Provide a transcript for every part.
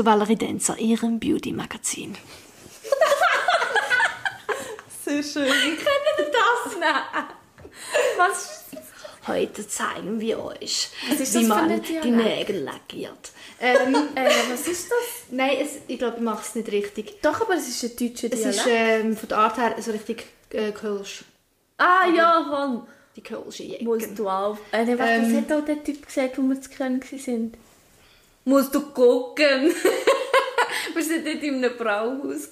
zu Valerie Denzer, Ihrem Beauty-Magazin. Sehr schön. Können wir das nehmen? Was Heute zeigen wir euch, ist wie man die? Nägel lackiert. ähm, äh, was ist das? Nein, es, ich glaube, ich mache es nicht richtig. Doch, aber es ist ein deutscher Es Dialekt. ist ähm, von der Art her so richtig äh, Kölsch. ah ja, Mann. Die Kölsche Musst Jecken. du auf. Äh, was, Ähm. hat auch der Typ gesagt, wo wir zu Köln waren? Musst du gucken. wir waren dort in einem Brauhaus.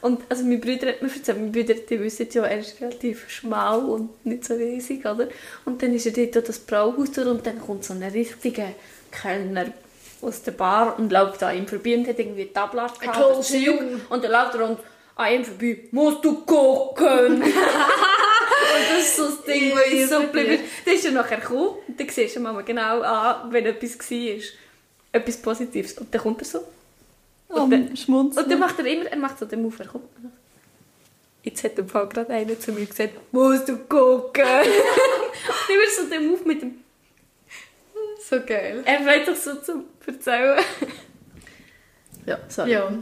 Und also mein Bruder hat mir erzählt, mein Bruder, die wissen ja, er ist relativ schmal und nicht so riesig, oder? Und dann ist er dort durch das Brauhaus durch und dann kommt so ein richtiger Kellner aus der Bar und läuft an ihm vorbei und hat irgendwie ein Tablet gehabt. Ein. Und dann läuft er und an ihm vorbei, musst du gucken. Und das ist so das Ding, das ich so geblieben Dann ist er nachher gekommen und dann siehst du mal genau an, wenn etwas war. Etwas Positives. Und dann kommt er so. Am dann- Schmunzeln. Und dann macht er immer, er macht so den Move, er kommt. Jetzt hat der Fall gerade einer zu mir gesagt, musst du gucken. und immer so den Move mit dem, So geil. er freut sich so zum Erzählen. ja, sorry. Ja.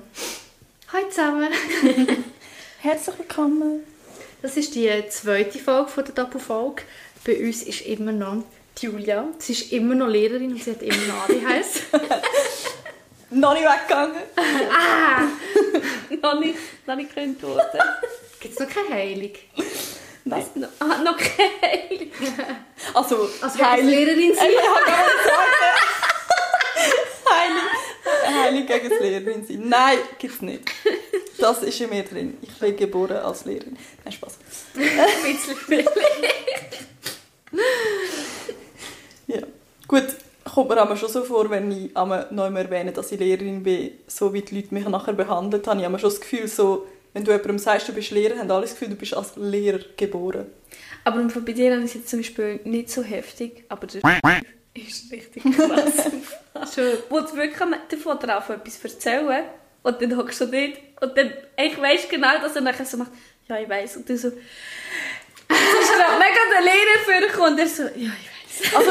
Hallo zusammen. Herzlich willkommen. Das ist die zweite Folge von der Doppelfolge. Bei uns ist immer noch Julia. Sie ist immer noch Lehrerin und sie hat immer noch ADHS. Noch nicht weggegangen. noch nicht, noch nicht könnt worden. Gibt es noch keine Heilung? Nein. No, ah, noch keine. Also, Also du willst Lehrerin sein? Ich kann gar nicht sagen. Heilig, heilig gegen das Lehrerin sein. Nein, gibt's nicht. Das ist in mir drin. Ich bin geboren als Lehrerin. Nein, Spaß. Ein bisschen. Ja. Gut, kommt mir aber schon so vor, wenn ich einmal noch einmal erwähne, dass ich Lehrerin bin, so wie die Leute mich nachher behandelt haben. Ich habe schon das Gefühl, so, wenn du jemandem sagst, du bist Lehrer, haben alle das Gefühl, du bist als Lehrer geboren. Aber bei dir ist es jetzt zum Beispiel nicht so heftig, aber der ist richtig krass. Schon. Wo du wirklich davon drauf etwas erzählen und dann hockst du dort und dann, ich weiss genau, dass er nachher so macht, ja, ich weiss. Und du so, es ist gerade mega der Lehrer vorkommt und er so, ja, ich weiss. Also,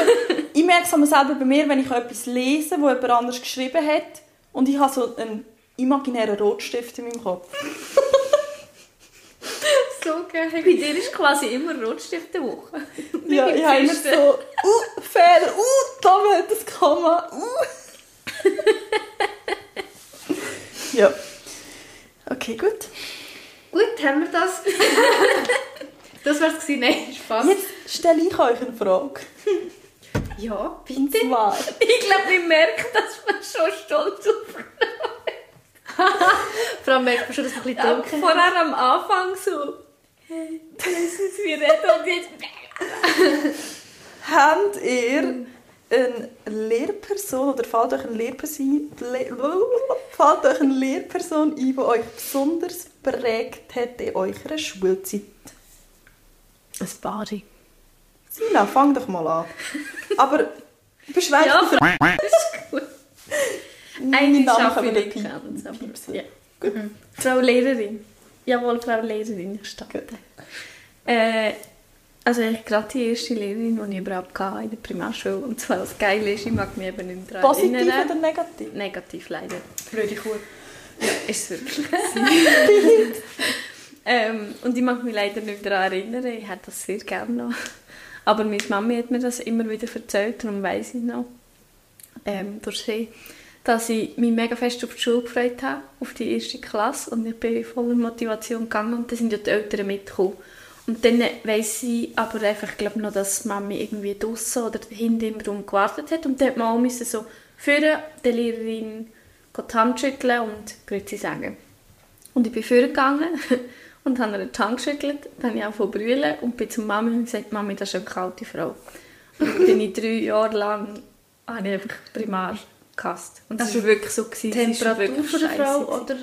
ich merke es selber bei mir, wenn ich etwas lese, wo jemand anders geschrieben hat und ich habe so einen imaginären Rotstift in meinem Kopf. So geil. Bei dir ist quasi immer Rotstift der Woche. Ja, ich habe immer so, uh, Fehler, uh, da wird das Komma, uh. ja. Okay, gut. Gut, haben wir das. das wär's gewesen. Nein, Spaß. Jetzt stelle ich euch eine Frage. Ja, Und bitte. zwar, Ich glaube, ich merke, dass man schon stolz auf Vor allem merkt man schon, dass wir ein bisschen dunkel vorher am Anfang so, hey, lassen Sie reden und jetzt... habt ihr eine Lehrperson oder fällt euch eine Lehrperson, Le fällt euch eine Lehrperson ein, die euch besonders prägt hat in eurer Schulzeit? Ein Bari. Sina, fang doch mal an. Aber beschweig Ja, dich das ist gut. Eigentlich Name schaffe ich nicht ganz, aber ja. Frau Lehrerin. Jawohl, Frau Lehrerin, ich starte. Äh, also ich gerade die erste Lehrerin, die ich überhaupt hatte in der Primarschule. Und zwar das Geile ist, ich mag mich eben nicht mehr daran Positiv erinnern. oder negativ? Negativ leider. Blöde Kuh. Ja, ist es wirklich. Ähm, und ich mag mich leider nicht daran erinnern. Ich hätte das sehr gerne noch. Aber meine Mami hat mir das immer wieder erzählt, darum weiss ich noch. Ähm, durch sie, dass ich mich mega fest auf die Schule gefreut habe, auf die erste Klasse. Und ich bin voller Motivation gegangen und dann sind ja die Eltern mitgekommen. Und dann weiss ich aber einfach, glaub noch, dass Mami irgendwie draussen oder hinten im Raum gewartet hat. Und dann hat man auch so führen, der Lehrerin die Hand schütteln und Grüezi sagen. Und ich bin vorgegangen und habe ihr die Hand geschüttelt. Dann habe ich angefangen zu brüllen und bin zur Mami und gesagt, Mami, das ist eine kalte Frau. Und bin ich drei Jahre lang habe ich einfach primar gehasst. Und Also war wirklich so. Gewesen. Temperatur von der Frau gewesen. oder...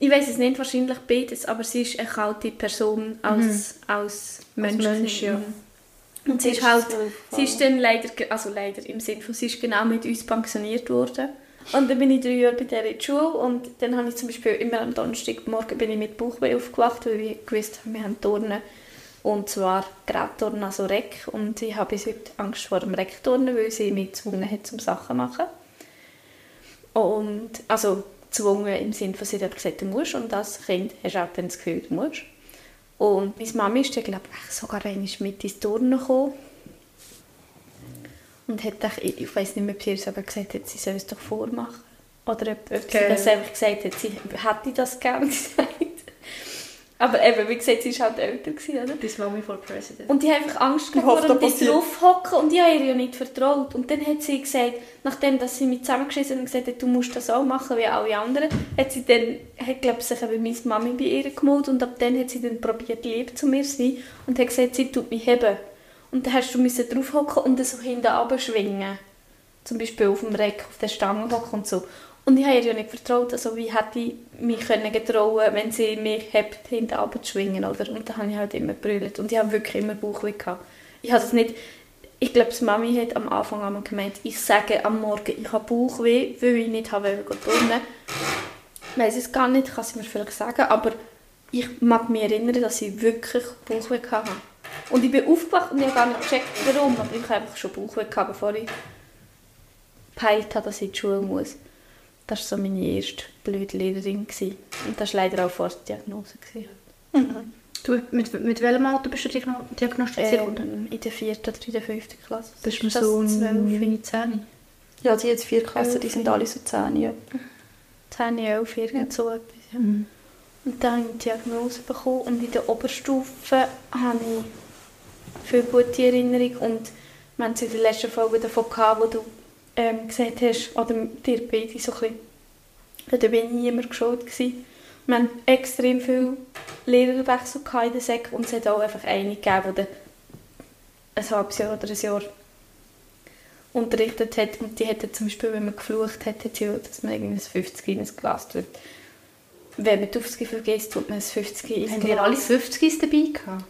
Ich weiß es nicht, wahrscheinlich beides, aber sie ist eine kalte Person als, als Mensch. Mensch, ja. Und sie ist halt, sie ist dann leider, also leider im Sinne von, sie ist genau mit uns pensioniert worden. Und dann bin ich drei Jahre bei der in die Schule und dann habe ich zum Beispiel immer am Donnerstagmorgen bin ich mit Bauchweh aufgewacht, weil ich gewusst habe, wir haben Turnen. Und zwar Gerätturnen, also Reck. Und ich habe bis heute Angst vor dem Reckturnen, weil sie mich gezwungen hat, zum Sachen zu machen. Und, also gezwungen im Sinne von, sie hat gesagt, du musst und als Kind hast du auch dann das Gefühl, du musst. Und meine Mama ist dann, glaube ich, sogar einmal mit ins Turnen gekommen. Und hat dann, ich ich weiß nicht mehr, ob sie es aber gesagt hat, sie soll es doch vormachen. Oder ob, ob sie Okay. das einfach gesagt hat, sie hätte das gerne gesagt. Aber eben, wie gesagt, sie war halt älter, gewesen, oder? This Mommy for President. Und ich habe einfach Angst gehabt, vor dem passiert- draufhocken und ich habe ihr ja nicht vertraut. Und dann hat sie gesagt, nachdem dass sie mich zusammengeschissen und gesagt hat, du musst das auch machen wie alle anderen, hat sie dann, hat, glaube ich, sich eben meine Mami bei ihr gemeldet und ab dann hat sie dann probiert, lieb zu mir zu sein und hat gesagt, sie tut mich heben. Und dann hast du müssen draufhocken und dann so hinten runterschwingen. Zum Beispiel auf dem Reck, auf der Stange hocken und so. Und ich habe ihr ja nicht vertraut, also wie hätte ich mich getrauen wenn sie mich hebt, hinten runterzuschwingen, oder? Und dann habe ich halt immer gebrüllt. Und ich habe wirklich immer Bauchweh gehabt. Ich habe das nicht... Ich glaube, die Mami hat am Anfang einmal gemeint, ich sage am Morgen, ich habe Bauchweh, weil ich nicht habe turnen. Ich weiss es gar nicht, kann sie mir vielleicht sagen, aber ich mag mich erinnern, dass ich wirklich Bauchweh hatte. Und ich bin aufgewacht und ich habe gar nicht gecheckt, warum, aber ich habe einfach schon Bauchweh gehabt, bevor ich gepeilt habe, dass ich in die Schule muss. Das war so meine erste blöde Lehrerin. gewesen. Und das war leider auch vor der Diagnose. gewesen. Du, mit, mit welchem Alter bist du diagno- diagnostiziert worden? Ähm, in der vierten oder in der fünften Klasse. Bist du das so zwölf? 9, 10? Ja, sie hat vier Klassen, die sind alle so zehn. Ja. 10, 11, irgend so etwas. Ja. Mhm. Und dann habe ich die Diagnose bekommen und in der Oberstufe habe ich viele gute Erinnerungen und wir haben es in der letzten Folge davon gehabt, wo du ähm, gesagt hast, oder dir beide so ein bisschen, da bin ich niemand geschaut gewesen. Wir haben extrem viele Lehrerwechsel in der Sek und es hat auch einfach eine gegeben, die ein halbes Jahr oder ein Jahr unterrichtet hat und die hat zum Beispiel, wenn man geflucht hat, hat sie dass man irgendwie ein 50 in ein Glas tut. Wenn man die 50 vergisst, tut man ein 50 ins Haben wir alle 50 dabei gehabt?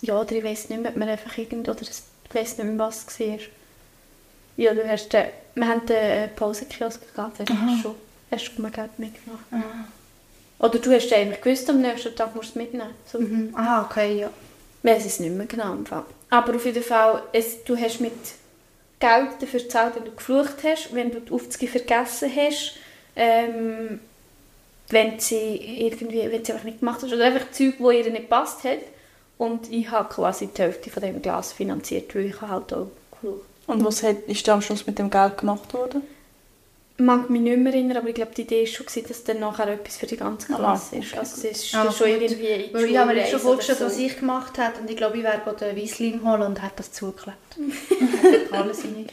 Ja, oder ich weiß nicht mehr, ob man einfach irgend, oder es- ich weiß nicht mehr, was es war. Ja, du hast den, wir haben den äh, Pausenkiosk gehabt, hast Aha. du schon, hast du mal Geld mitgenommen. Oder du hast eigentlich gewusst, am nächsten Tag musst du es mitnehmen. So. Mhm. Ah, okay, ja. Ich weiß es nicht mehr genau. im Fall. Aber auf jeden Fall, es, du hast mit Geld dafür gezahlt, wenn du geflucht hast, wenn du die Aufzüge vergessen hast, ähm, wenn sie irgendwie, wenn sie einfach nicht gemacht hast, oder einfach Zeug, wo ihr nicht gepasst hat. Und ich habe quasi die Hälfte von dem Glas finanziert, weil ich halt auch geflucht Und was hat, ist da am Schluss mit dem Geld gemacht worden? Ich mag mich nicht mehr erinnern, aber ich glaube, die Idee war schon, dass dann nachher etwas für die ganze Ah, Klasse ist. Also es ist Ah, dann schon gut. irgendwie in die Weil ich habe mir schon vorgestellt, oder was so. ich gemacht habe. Und ich glaube, ich wäre den Weissling holen und hätte das zugeklebt. Alles in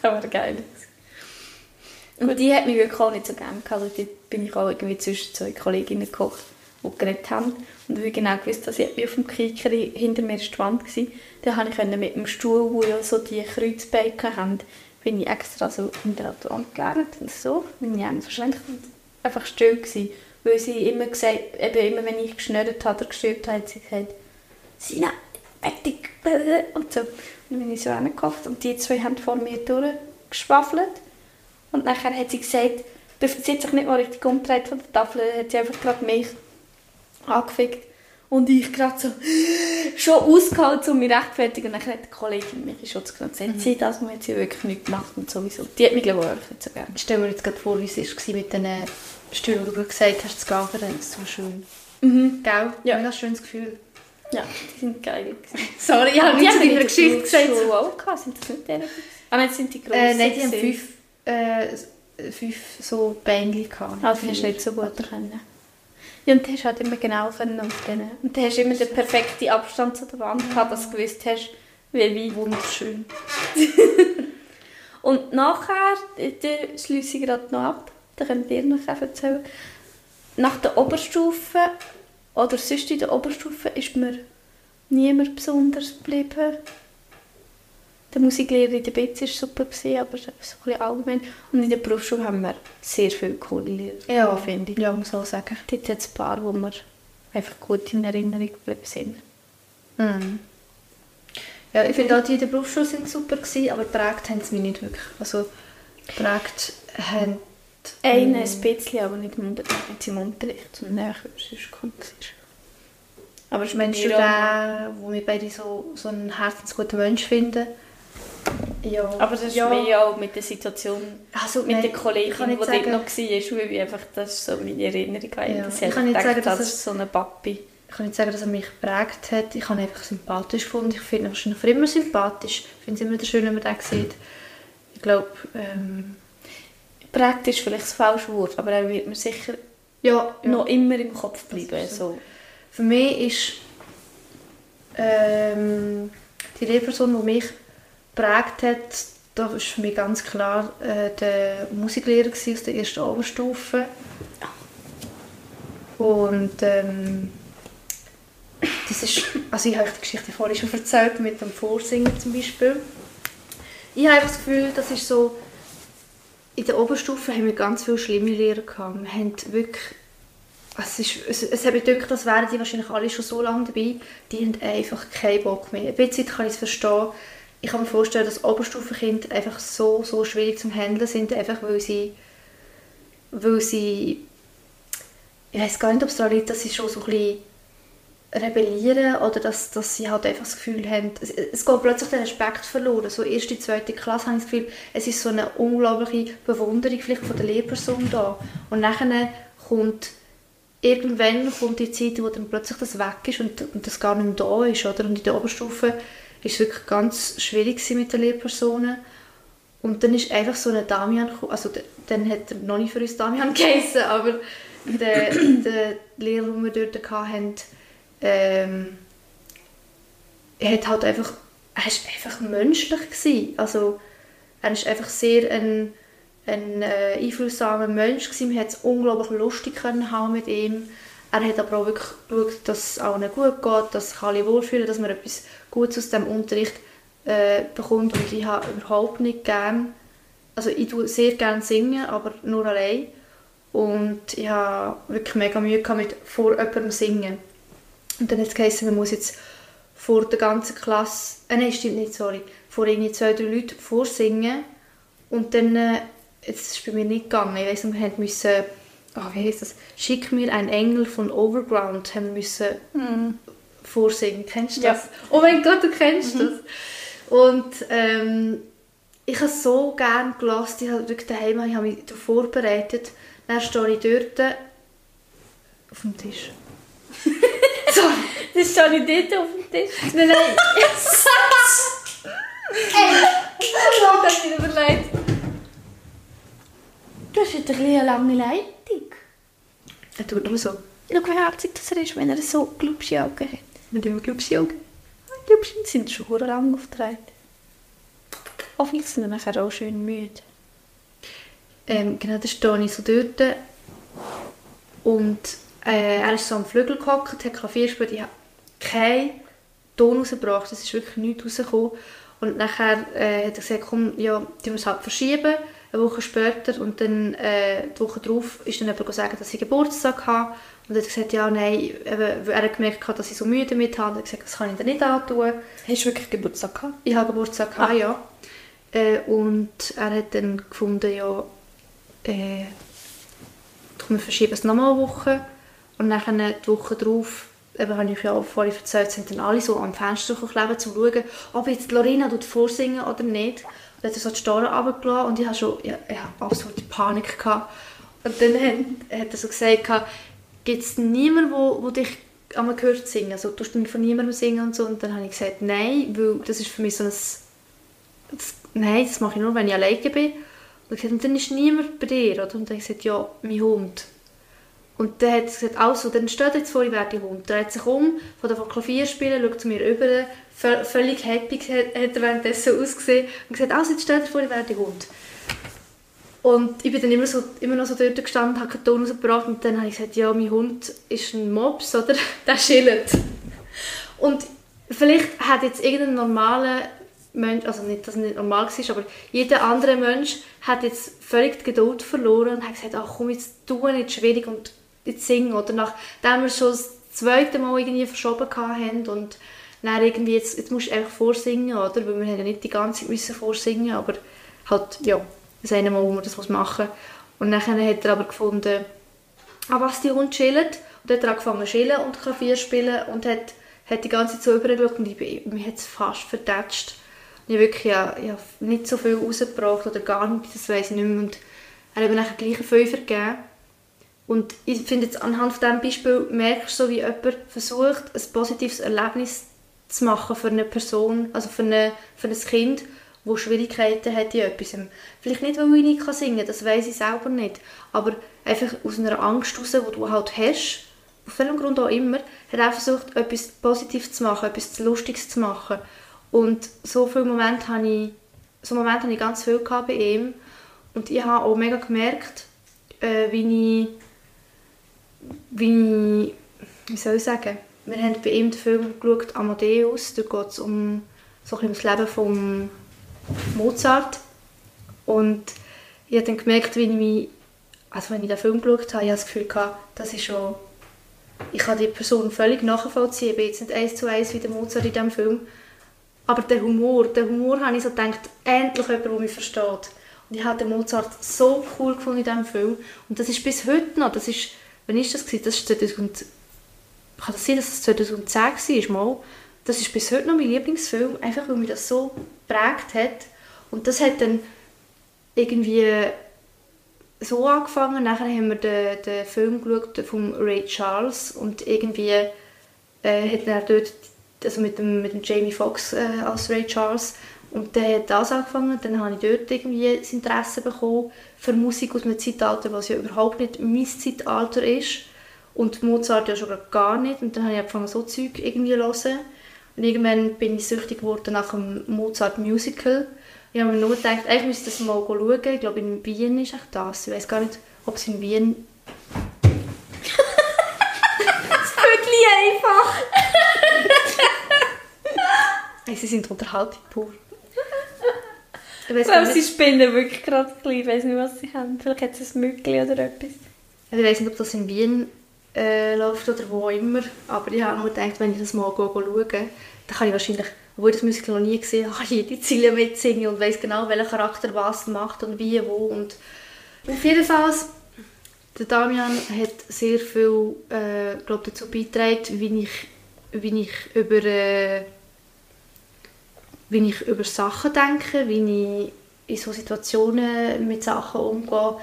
Das wäre geil. Und die hat mich wirklich auch nicht so gerne gehabt. Also dort bin ich auch irgendwie zwischen zwei Kolleginnen gekocht, die geredet haben. Und ich genau gewusst, dass ich auf dem Kicker hinter mir ist die Wand war. Dann konnte ich mit dem Stuhl, wo ja so die Kreuzbeine haben, bin ich extra so hinter der Wand gelernt und so. Bin ich verschränkt einfach still gewesen. Weil sie immer gesagt, eben immer wenn ich geschnürt habe oder gestülpt habe, hat sie gesagt, Sina, fertig. Und so. Und dann bin ich so hingehockt und die zwei haben vor mir durchgeschwafelt. Und nachher hat sie gesagt, sie hat sich nicht mal richtig umgedreht von der Tafel, hat sie einfach gerade mich angefickt. Und ich gerade so schon ausgehalten, um mich rechtfertigen. Und dann hat die Kollegin mich in Schutz genommen und gesagt, sie das hat sie wirklich nicht gemacht und sowieso. Die hat mich glaube ich nicht so gerne. Ich stelle mir jetzt gerade vor, wie es war mit den Stühlen, wo du gesagt hast, das Gaffern ist so schön. Mhm. Gell? Ja. Mega schönes Gefühl. Ja, die sind geil. Sorry, ich habe die nicht zu haben in deiner Geschichte gesagt. Schule auch gehabt. Sind das nicht deren? Ah nein, das sind die grossen. Äh, nein, die haben fünf, äh, fünf so Bändchen gehabt. Ah, das hast du nicht so gut können. Ja, und du hast halt immer genau können auf denen. Und du hast immer den perfekten Abstand zu der Wand gehabt, dass du gewusst hast, wie weit. Wunderschön. Und nachher, da schließe ich gerade noch ab, da könnt ihr noch erzählen. Nach der Oberstufe, oder sonst in der Oberstufe, ist mir niemand besonders geblieben. Der Musiklehrer in der BZ war super, gewesen, aber so ein bisschen allgemein. Und in der Berufsschule haben wir sehr viele coole Lehrer, Ja, finde ich. Ja, muss auch sagen. Dort hat es ein paar, wo mir einfach gut in Erinnerung geblieben sind. Mhm. Ja, ich finde auch die in der Berufsschule sind super gewesen, aber geprägt haben sie mich nicht wirklich. Also geprägt haben... Eine Mm. ein bisschen, aber nicht im, Unter nicht im Unterricht. Es cool. gewesen. Aber es Meinst du mir den, auch- wo wir beide so, so einen herzensguten Mensch finden? Ja. Aber das ist ja. mehr auch mit der Situation Also, mit nein, der Kollegin, die dort sagen- noch war, weil ich einfach, das ist so meine Erinnerung. Ja. Ja. Ich kann nicht gedacht, sagen, dass das ist so eine Papi. Ich kann nicht sagen, dass er mich geprägt hat. Ich habe ihn einfach sympathisch gefunden. Ich finde ihn wahrscheinlich für immer sympathisch. Ich finde es immer schön, wenn man den sieht. Ich glaube, ähm, Prägt ist vielleicht das falsche Wort, aber er wird mir sicher ja, ja. noch immer im Kopf bleiben. So. Für mich ist ähm, die Lehrperson, die mich geprägt hat, da war für mich ganz klar äh, der Musiklehrer aus der ersten Oberstufe. Und ähm, das ist, also ich habe die Geschichte vorhin schon erzählt, mit dem Vorsingen zum Beispiel. Ich habe das Gefühl, das ist so, in der Oberstufe haben wir ganz viele schlimme Lehrer gehabt. Wir haben wirklich es, ist, es, es hat gedacht, das wären die wahrscheinlich alle schon so lange dabei, die haben einfach keinen Bock mehr. Ein bisschen kann ich es verstehen. Ich kann mir vorstellen, dass Oberstufenkinder einfach so, so schwierig zum Handeln sind, einfach weil sie, weil sie, ich weiß gar nicht, ob es daran liegt, dass sie schon so ein bisschen rebellieren oder dass, dass sie halt einfach das Gefühl haben, es, es geht plötzlich der Respekt verloren. So erste, zweite Klasse habe ich das Gefühl, es ist so eine unglaubliche Bewunderung vielleicht von der Lehrperson da. Und nachher kommt irgendwann kommt die Zeit, wo dann plötzlich das weg ist und, und das gar nicht mehr da ist. Oder? Und in der Oberstufe ist wirklich ganz schwierig mit den Lehrpersonen. Und dann ist einfach so ein Damian gekommen, also dann hat er noch nicht für uns Damian geheißen, aber der, der Lehrer, den wir dort hatten, ähm, er hat halt einfach, er ist einfach menschlich gewesen. Also er ist einfach sehr ein, ein äh, einflusssamer Mensch gewesen. Man hat es unglaublich lustig können haben mit ihm. Er hat aber auch wirklich geschaut, dass es allen gut geht, dass sich alle wohlfühlen, dass man etwas Gutes aus dem Unterricht äh, bekommt. Und ich habe überhaupt nicht gern, also ich tue sehr gerne singen, aber nur allein. Und ich habe wirklich mega Mühe gehabt mit vor jemandem singen. Und dann hat es geheißen, man muss jetzt vor der ganzen Klasse, äh, nein, stimmt nicht, sorry, vor irgendwie zwei, drei Leuten vorsingen. Und dann, äh, jetzt ist es bei mir nicht gegangen, ich weiss, wir haben müssen, ah, wie heisst das, «Schick mir ein Engel von Overground» haben müssen vorsingen. Kennst du Ja. das? Oh mein Gott, du kennst das. Und ähm, ich habe es so gerne gelassen, ich habe wirklich daheim, ich habe mich vorbereitet. Dann stehe ich dort auf dem Tisch. Sorry. Das steht nicht dort auf dem Tisch. Nein, nein. Ich habe das nicht überlegt. Du hast jetzt bisschen eine lange Leitung. Er tut nur so. Schau, wie herzig das er ist, wenn er so glubsche Augen hat. Mit dem Glubschi-Augen. Glubschen sind schon verdammt lang aufgetragen. Hoffentlich sind wir nachher auch schön müde. Ähm, genau, da stehe ich so dort. Und äh, er ist so am Flügel gehockt, hat Klavier gespielt. Ich habe keinen Ton rausgebracht. Es ist wirklich nichts rausgekommen. Und nachher äh, hat er gesagt, komm, ja, die müssen halt verschieben, eine Woche später. Und dann, äh, die Woche darauf, ist dann jemand gesagt, dass ich Geburtstag habe. Und er hat gesagt, ja, nein, eben, weil er hat gemerkt, dass ich so müde damit habe. Er hat gesagt, das kann ich dir nicht antun. Hast du wirklich Geburtstag gehabt? Ich habe Geburtstag gehabt, ja. Äh, und er hat dann gefunden, ja, äh, wir verschieben es nochmal eine Woche. Und dann die Woche darauf, eben habe ich ja vorhin erzählt, sind dann alle so am Fenster geklebt, um zu schauen, ob jetzt Lorena vorsingen oder nicht. Und dann hat er so die Storen runtergelassen und ich habe schon ja, ich absolute Panik gehabt. Und dann hat, hat er so gesagt, gibt es niemanden, wo, wo dich einmal gehört singen? Also tust du von niemandem singen und so? Und dann habe ich gesagt, nein, weil das ist für mich so ein... Das, nein, das mache ich nur, wenn ich alleine bin. Und gesagt, und dann ist niemand bei dir, oder? Und dann habe ich gesagt, ja, mein Hund. Und dann hat er gesagt, also, dann steht jetzt vor, ich werde der Hund. Hat sich um, von der Klavier spielen, schaut zu mir rüber, völ- völlig happy hat, hat er währenddessen ausgesehen und gesagt, also, jetzt steht er vor, ich werde der Hund. Und ich bin dann immer, so, immer noch so dort gestanden, habe keinen Ton rausgebracht und dann habe ich gesagt, ja, mein Hund ist ein Mops, oder? Der chillt. Und vielleicht hat jetzt irgendein normaler Mensch, also nicht, dass es nicht normal war, aber jeder andere Mensch hat jetzt völlig die Geduld verloren und hat gesagt, ach komm, jetzt tu nicht schwierig und jetzt singen. Oder nachdem wir schon das zweite Mal irgendwie verschoben haben und dann irgendwie, jetzt, jetzt musst du einfach vorsingen, oder? Weil wir haben ja nicht die ganze Zeit vorsingen, aber halt, ja, das eine Mal, wo man das machen muss. Und dann hat er aber gefunden, ah, was, die Hund chillt? Und hat er angefangen zu chillen und Klavier spielen und hat, hat die ganze Zeit so übergeschaut und ich mir hat es fast vertätscht. Ich habe wirklich ja, ja, nicht so viel rausgebracht oder gar nicht, das weiß ich nicht mehr. Und er hat mir nachher gleich einen Fünfer gegeben. Und ich finde jetzt anhand von diesem Beispiel merkst du so, wie jemand versucht, ein positives Erlebnis zu machen für eine Person, also für, eine, für ein Kind, das Schwierigkeiten hat in etwas. Vielleicht nicht, weil ich nicht singen kann, das weiß ich selber nicht, aber einfach aus einer Angst heraus, die du halt hast, auf welchem Grund auch immer, hat er versucht, etwas Positives zu machen, etwas Lustiges zu machen. Und so viele Momente habe ich, so Momente habe ich ganz viel bei ihm. Und ich habe auch mega gemerkt, äh, wie ich, wie ich, wie soll ich sagen, wir haben bei ihm den Film geschaut, Amadeus, da geht es um so ein das Leben von Mozart. Und ich habe dann gemerkt, wie ich mich, also wenn ich den Film geschaut habe, ich das Gefühl gehabt, das ist schon, ich kann die Person völlig nachvollziehen, ich bin jetzt nicht eins zu eins wie der Mozart in diesem Film, aber der Humor, der Humor habe ich so gedacht, endlich jemand, der mich versteht. Und ich habe den Mozart so cool gefunden in diesem Film. Und das ist bis heute noch, das ist, wann ist das? Das ist 2000, kann das sein, dass es 2010 war? Das ist bis heute noch mein Lieblingsfilm, einfach weil mich das so geprägt hat. Und das hat dann irgendwie so angefangen. Nachher haben wir den, den Film geschaut von Ray Charles und irgendwie äh, hat er dort also mit dem, mit dem Jamie Foxx äh, als Ray Charles. Und dann hat das angefangen, dann habe ich dort irgendwie das Interesse bekommen für Musik aus einem Zeitalter, was ja überhaupt nicht mein Zeitalter ist. Und Mozart ja schon gar nicht. Und dann habe ich angefangen, so Zeug irgendwie zu hören. Und irgendwann bin ich süchtig geworden nach einem Mozart-Musical. Ich habe mir nur gedacht, ich müsste das mal schauen. Ich glaube, in Wien ist echt das. Ich weiß gar nicht, ob es in Wien... das Viertel einfach! Sie sind Unterhaltung pur. Ich, ich glaube, sie spinnen wirklich gerade ein Ich weiß nicht, was sie haben. Vielleicht hat es ein Mückli oder etwas. Ich weiß nicht, ob das in Wien äh, läuft oder wo immer. Aber ich habe mir gedacht, wenn ich das mal schaue, dann kann ich wahrscheinlich, obwohl ich das Musical noch nie gesehen habe, jede Ziele mitsingen und weiß genau, welcher Charakter was macht und wie, wo. Und auf jeden Fall, der Damian hat sehr viel äh, glaub, dazu beigetragen, wie ich, wie ich über... Äh, wie ich über Sachen denke, wie ich in so Situationen mit Sachen umgehe,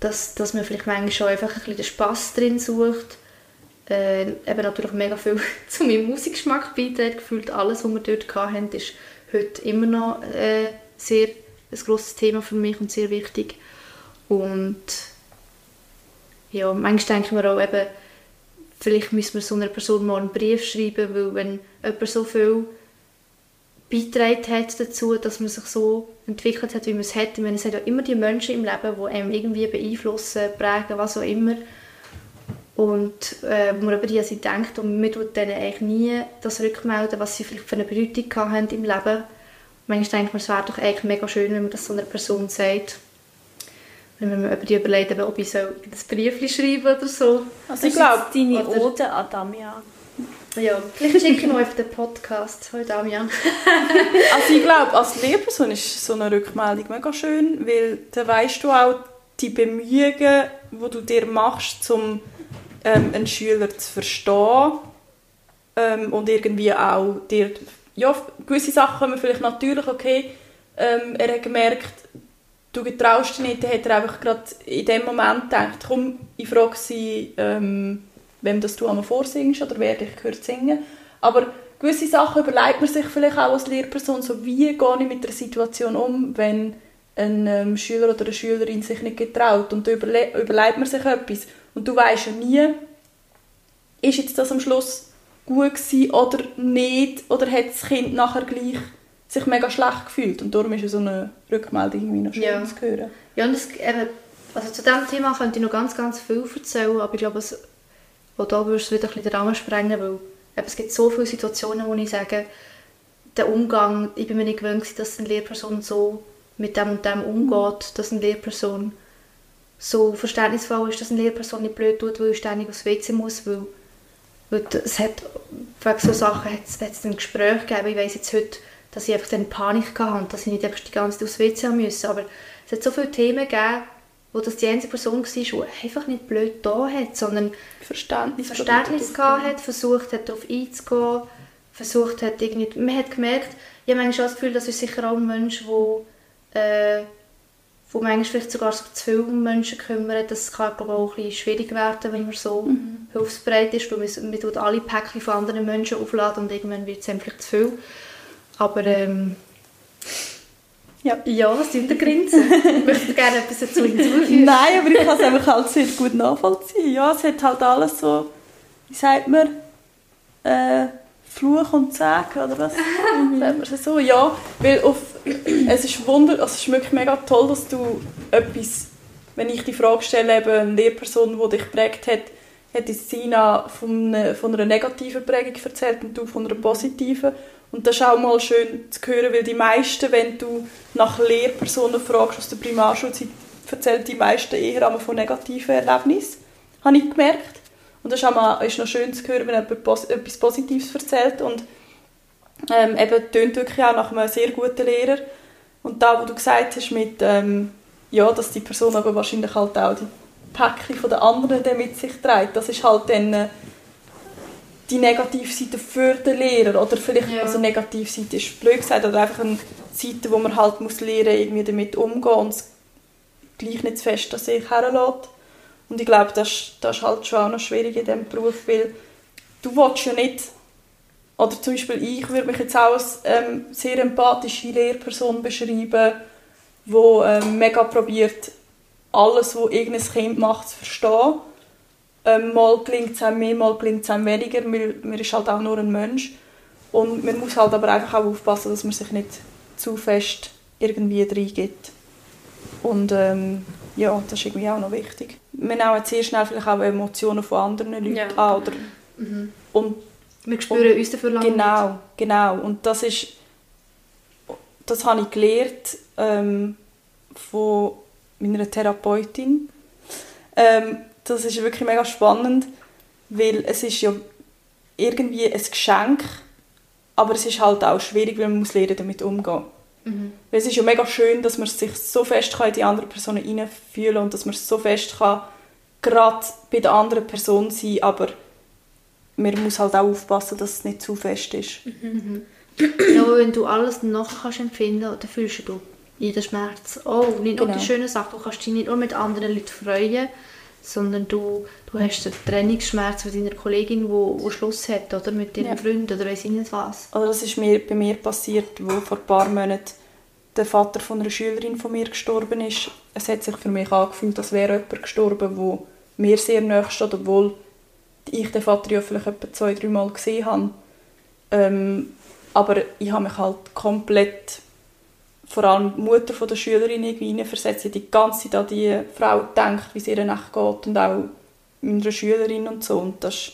dass, dass man vielleicht manchmal schon einfach ein bisschen den Spass drin sucht. Äh, eben natürlich mega viel zu meinem Musikgeschmack beiträgt. Gefühlt alles, was wir dort hatten, ist heute immer noch äh, sehr ein grosses Thema für mich und sehr wichtig. Und ja, manchmal denke ich mir auch eben, vielleicht müssen wir so einer Person mal einen Brief schreiben, weil wenn jemand so viel beigetragen hat dazu, dass man sich so entwickelt hat, wie man es hat. Ich meine, es hat ja immer die Menschen im Leben, die einem irgendwie beeinflussen, prägen, was auch immer. Und äh, wo man über die denkt und man tut denen eigentlich nie das rückmelden, was sie vielleicht für eine Bedeutung haben im Leben. Manchmal denkt man, es wäre doch eigentlich mega schön, wenn man das so einer Person sagt. Wenn man über die überlegt, ob ich so ein Brief schreiben oder so. Also ich glaube, deine Ode an Damian. Ja, vielleicht schicke ich noch auf den Podcast. Hallo Damian. also ich glaube, als Lehrperson ist so eine Rückmeldung mega schön, weil dann weißt du auch die Bemühungen, die du dir machst, um ähm, einen Schüler zu verstehen ähm, und irgendwie auch dir, ja, gewisse Sachen kommen vielleicht natürlich, okay, ähm, er hat gemerkt, du getraust dich nicht, dann hat er einfach gerade in dem Moment gedacht, komm, ich frage sie, ähm, wem das du einmal vorsingst oder wer dich gehört singen. Aber gewisse Sachen überlegt man sich vielleicht auch als Lehrperson, so wie gehe ich mit der Situation um, wenn ein ähm, Schüler oder eine Schülerin sich nicht getraut und da überle überlegt man sich etwas und du weißt ja nie, ist jetzt das am Schluss gut gewesen oder nicht oder hat das Kind nachher gleich sich mega schlecht gefühlt und darum ist so eine Rückmeldung irgendwie noch schön ja. zu hören. Ja, und das, eben, also zu diesem Thema könnte ich noch ganz, ganz viel erzählen, aber ich glaube, es auch da würde es wieder ein bisschen den Rahmen sprengen, weil es gibt so viele Situationen, wo ich sage, der Umgang, ich bin mir nicht gewöhnt, dass eine Lehrperson so mit dem und dem umgeht, dass eine Lehrperson so verständnisvoll ist, dass eine Lehrperson nicht blöd tut, weil ich ständig aufs WC muss, weil, weil es hat, wegen so Sachen hat es ein Gespräch gegeben, ich weiss jetzt heute, dass ich einfach dann Panik hatte und dass ich nicht einfach die ganze Zeit aufs WC haben musste, aber es hat so viele Themen gegeben, wo das die einzige Person war, die einfach nicht blöd da hat, sondern Verständnis, Verständnis gehabt hat, versucht hat, darauf einzugehen, versucht hat, irgendwie, man hat gemerkt, ich habe manchmal auch das Gefühl, das ist sicher auch ein Mensch, wo, äh, wo manchmal vielleicht sogar sich zu viel um Menschen kümmert. Das kann glaube ich, auch ein bisschen schwierig werden, wenn man so Mhm. hilfsbereit ist, weil man, man tut alle Päckchen von anderen Menschen aufladen und irgendwann wird es vielleicht zu viel. Aber ähm, Ja. ja, was sind die Grenzen? ich möchte gerne etwas dazu hinzufügen. Nein, aber ich kann es einfach halt sehr gut nachvollziehen. Ja, es hat halt alles so, wie sagt man, äh, Fluch und Segen, oder was? Es so? Ja, weil auf, es ist wunder, also es ist wirklich mega toll, dass du etwas, wenn ich die Frage stelle, eben eine Lehrperson, die dich geprägt hat, hat die Sina von, einer- von einer negativen Prägung erzählt und du von einer positiven. Und das ist auch mal schön zu hören, weil die meisten, wenn du nach Lehrpersonen fragst aus der Primarschulzeit, erzählen die meisten eher einmal von negativen Erlebnissen, habe ich gemerkt. Und das ist, auch mal, ist noch schön zu hören, wenn jemand pos- etwas Positives erzählt und ähm, eben tönt wirklich auch nach einem sehr guten Lehrer. Und da, wo du gesagt hast, mit, ähm, ja, dass die Person aber wahrscheinlich halt auch die Päckchen von den anderen dann mit sich trägt, das ist halt dann äh, die Negativseite für den Lehrer oder vielleicht, Ja. also Negativseite ist blöd gesagt, oder einfach eine Seite, wo man halt muss lernen, irgendwie damit umgehen und es gleich nicht zu fest an sich herlässt. Und ich glaube, das, ist- das ist halt schon auch noch schwierig in diesem Beruf, weil du willst ja nicht, oder zum Beispiel ich würde mich jetzt auch als ähm, sehr empathische Lehrperson beschreiben, die ähm, mega probiert, alles, was irgendein Kind macht, zu verstehen. Ähm, mal gelingt es einem mehr, mal gelingt es einem weniger, weil man ist halt auch nur ein Mensch. Und man muss halt aber einfach auch aufpassen, dass man sich nicht zu fest irgendwie reingibt. Und ähm, ja, das ist irgendwie auch noch wichtig. Wir nehmen sehr schnell vielleicht auch Emotionen von anderen Leuten Ja. an. Oder, Mhm. und Wir spüren uns dafür lange Genau, genau. Und das ist, das habe ich gelernt ähm, von meiner Therapeutin. Ähm, das ist wirklich mega spannend, weil es ist ja irgendwie ein Geschenk, aber es ist halt auch schwierig, weil man muss lernen, damit umgehen. Mhm. Weil es ist ja mega schön, dass man sich so fest kann in die andere Person hineinfühlen kann und dass man so fest kann, gerade bei der anderen Person sein, aber man muss halt auch aufpassen, dass es nicht zu fest ist. Ja, aber wenn du alles nachher kannst empfinden dann fühlst du jeden Schmerz. Oh, nicht nur Genau. die schönen Sachen. Du kannst dich nicht nur mit anderen Leuten freuen, sondern du, du hast den Trennungsschmerz von deiner Kollegin, wo, wo Schluss hat, oder mit ihrem Ja. Freund oder weiss ich nicht was. Also das ist mir, bei mir passiert, wo vor ein paar Monaten der Vater von einer Schülerin von mir gestorben ist. Es hat sich für mich angefühlt, als wäre jemand gestorben, wo mir sehr nahe steht, obwohl ich den Vater ja vielleicht etwa zwei, drei Mal gesehen habe. Ähm, aber ich habe mich halt komplett, vor allem die Mutter von der Schülerin irgendwie habe die ganze Zeit an die Frau gedacht, wie es ihr echt geht und auch meiner Schülerin und so. Und das ist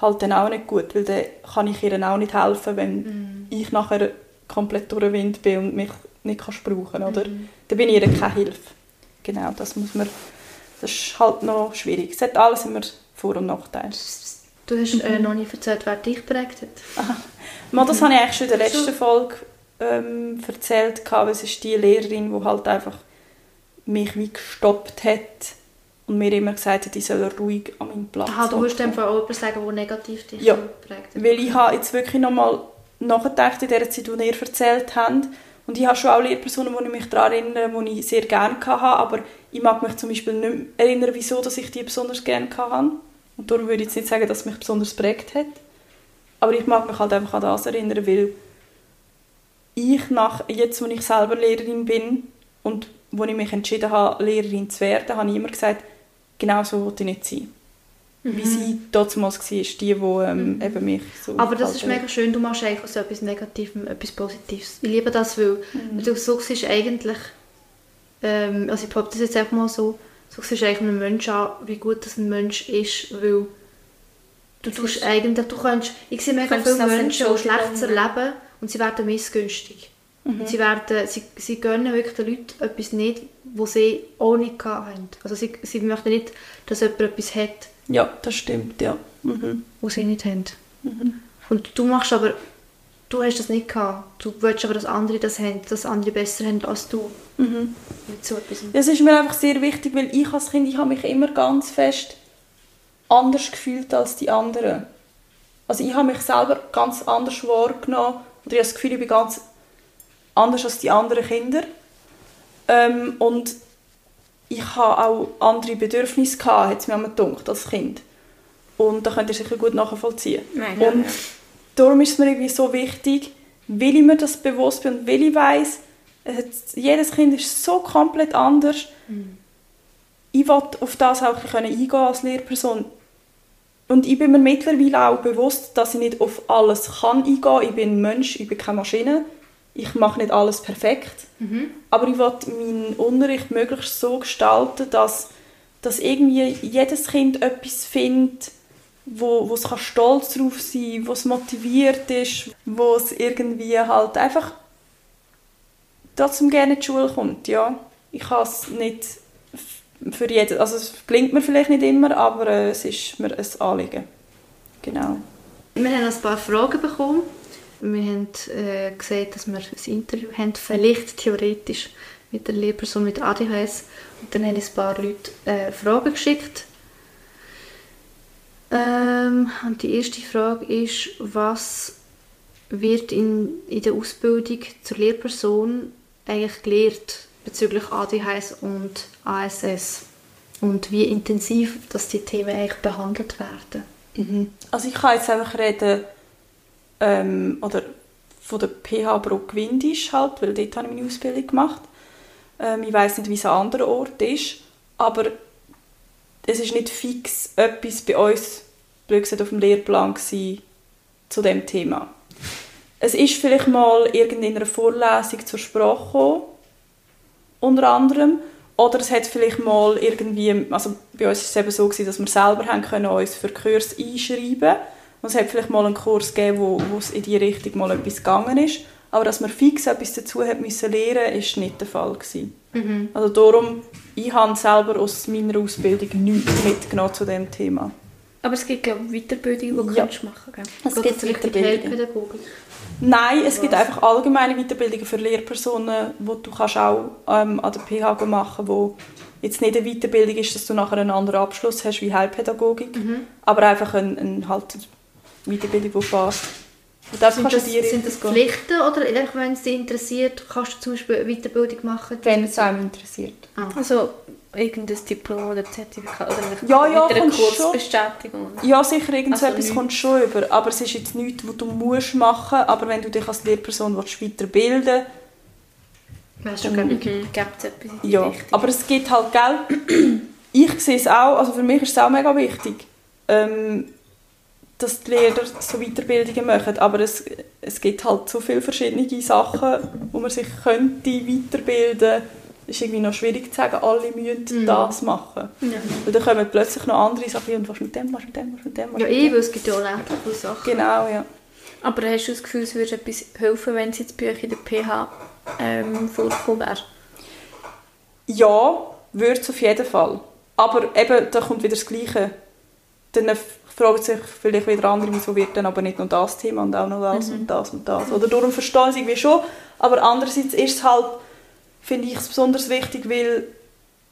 halt dann auch nicht gut, weil dann kann ich ihr auch nicht helfen, wenn ich nachher komplett durch den Wind bin und mich nicht kannst brauchen oder? Dann bin ich ihr keine Hilfe. Genau, das muss man, das ist halt noch schwierig. Es hat alles immer Vor- und Nachteile. Du hast äh, noch nicht erzählt, wer dich geprägt hat. Mal, das habe ich eigentlich schon in der letzten Folge ähm, erzählt, gehabt, es ist die Lehrerin, die halt einfach mich wie gestoppt hat und mir immer gesagt hat, ich soll ruhig an meinen Platz Aha, du hocken. einfach auch jemanden sagen, der negativ dich Ja. geprägt hat. Weil ich habe jetzt wirklich nochmal nachgedacht in der Zeit, die ihr erzählt habt. Und ich habe schon auch Lehrpersonen, die ich mich daran erinnere, die ich sehr gerne hatte. Aber ich mag mich zum Beispiel nicht mehr erinnern, wieso dass ich die besonders gerne hatte. Und darum würde ich jetzt nicht sagen, dass es mich besonders prägt hat. Aber ich mag mich halt einfach an das erinnern, weil ich nach, jetzt, wo ich selber Lehrerin bin und wo ich mich entschieden habe, Lehrerin zu werden, habe ich immer gesagt, genau so wollte ich nicht sein. Wie sie damals war, die, die ähm, eben mich so Aber das ist mega schön, du machst eigentlich aus etwas Negativem etwas Positives. Ich liebe das, weil Mhm. du so siehst eigentlich, ähm, also ich behaupte das jetzt einfach mal so, du siehst eigentlich einen Menschen an, wie gut das ein Mensch ist, weil du tust eigentlich, du kannst, ich sehe mega viele als Menschen, die Schlechtes Entschuldigung erleben und sie werden missgünstig. Mhm. Und sie, werden, sie, sie gönnen wirklich den Leuten etwas nicht, was sie auch nicht haben. Also sie, sie möchten nicht, dass jemand etwas hat, Ja, das stimmt, ja. Mhm. was sie nicht haben. Und du machst aber, du hast das nicht gehabt. Du willst aber, dass andere das haben, dass andere besser haben als du. Mhm. Mit so etwas. Das ist mir einfach sehr wichtig, weil ich als Kind, ich habe mich immer ganz fest anders gefühlt als die anderen. Also ich habe mich selber ganz anders wahrgenommen. Oder ich habe das Gefühl, ich bin ganz anders als die anderen Kinder. Ähm, und ich habe auch andere Bedürfnisse gehabt, hat es mir immer gedacht, als Kind. Und da könnt ihr sicher gut nachvollziehen. Nein, und ja. darum ist es mir irgendwie so wichtig, weil ich mir das bewusst bin und weil ich weiss, jedes Kind ist so komplett anders. Ich will auf das auch eingehen als Lehrperson. Und ich bin mir mittlerweile auch bewusst, dass ich nicht auf alles kann eingehen kann. Ich bin ein Mensch, ich bin keine Maschine. Ich mache nicht alles perfekt. Aber ich will meinen Unterricht möglichst so gestalten, dass, dass irgendwie jedes Kind etwas findet, wo, wo es kann stolz darauf sein kann, wo es motiviert ist, wo es irgendwie halt einfach trotzdem gerne in die Schule kommt, ja. Ich kann es nicht für jeden, also es gelingt mir vielleicht nicht immer, aber äh, es ist mir ein Anliegen. Genau. Wir haben ein paar Fragen bekommen. Wir haben äh, gesehen, dass wir ein Interview haben, vielleicht theoretisch mit der Lehrperson mit ADHS. Und dann haben ein paar Leute äh, Fragen geschickt. Ähm, und die erste Frage ist, was wird in, in der Ausbildung zur Lehrperson eigentlich gelehrt bezüglich ADHS und ASS? Und wie intensiv dass die Themen eigentlich behandelt werden? Also ich kann jetzt einfach reden ähm, oder von der PH Bruck-Windisch halt, weil dort habe ich meine Ausbildung gemacht. Ähm, ich weiß nicht, wie es an anderen Orten ist, aber es ist nicht fix etwas bei uns gesagt, auf dem Lehrplan gewesen, zu dem Thema. Es ist vielleicht mal irgendeiner Vorlesung zur Sprache gekommen, unter anderem. Oder es hat vielleicht mal irgendwie, also bei uns war es eben so, gewesen, dass wir selber haben können uns für Kurs einschreiben Und es hat vielleicht mal einen Kurs gegeben, wo, wo es in die Richtung mal etwas gegangen ist. Aber dass man fix etwas dazu hat müssen lernen, ist nicht der Fall gewesen. Also darum, ich habe selber aus meiner Ausbildung nichts mitgenommen zu dem Thema. Aber es gibt, glaube ich, Weiterbildungen, die Ja. du kannst machen kannst. Es Geht gibt. Heilpädagogik? Nein, es gibt einfach allgemeine Weiterbildungen für Lehrpersonen, wo du kannst auch ähm, an der PH machen wo jetzt nicht eine Weiterbildung ist, dass du nachher einen anderen Abschluss hast wie Heilpädagogik, aber einfach eine, eine halt Weiterbildung, die passt. Und das Sind kannst das, sind das gehen, Pflichten oder wenn es dich interessiert, kannst du zum Beispiel eine Weiterbildung machen? wenn es einem interessiert. Also irgendein Diplom oder Zertifikat oder vielleicht Ja, ja, mit einer schon. Kurzbestätigung. Ja, sicher, irgendetwas Also kommt schon über, aber es ist jetzt nichts, was du musst machen, aber wenn du dich als Lehrperson willst, weiterbilden Weißt du, glaube ich. Mhm. Gibt es etwas Ja, Richtung? aber es gibt halt, gell, ich sehe es auch, also für mich ist es auch mega wichtig, ähm, dass die Lehrer so Weiterbildungen machen, aber es, es gibt halt so viele verschiedene Sachen, wo man sich könnte weiterbilden Es ist irgendwie noch schwierig zu sagen, alle müssen das machen. Ja. Weil dann kommen plötzlich noch andere Sachen, und was mit dem, was mit dem, was mit dem, was Ja, weil es gibt ja unendlich viele Sachen. Genau, ja. Aber hast du das Gefühl, es würde etwas helfen, wenn es jetzt bei euch in der PH ähm, vorgekommen wäre? Ja, würde es auf jeden Fall. Aber eben, da kommt wieder das Gleiche. Dann fragen sich vielleicht wieder andere, wieso wird dann aber nicht nur das Thema und auch noch das und das und das. Oder darum verstehen sie irgendwie schon. Aber andererseits ist es halt, finde ich es besonders wichtig, weil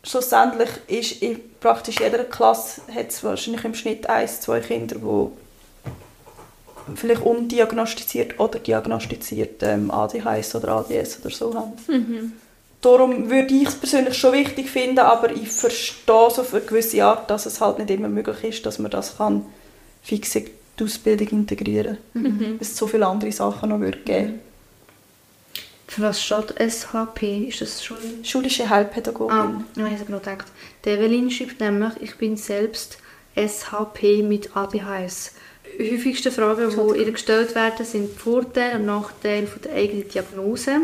schlussendlich ist in praktisch jeder Klasse hat wahrscheinlich im Schnitt eins, zwei Kinder, die vielleicht undiagnostiziert oder diagnostiziert ähm, ADHS oder ADS oder so haben. Darum würde ich es persönlich schon wichtig finden, aber ich verstehe so auf eine gewisse Art, dass es halt nicht immer möglich ist, dass man das kann fix in die Ausbildung integrieren kann. Es so viele andere Sachen noch würde geben Für was steht SHP? Ist das schon... Schulische Heilpädagogin. Ah, ich habe genau gedacht. Der Evelyn schreibt nämlich, ich bin selbst SHP mit ADHS. Die häufigsten Fragen, die ihr gestellt werden, sind die Vorteile und Nachteile von der eigenen Diagnose,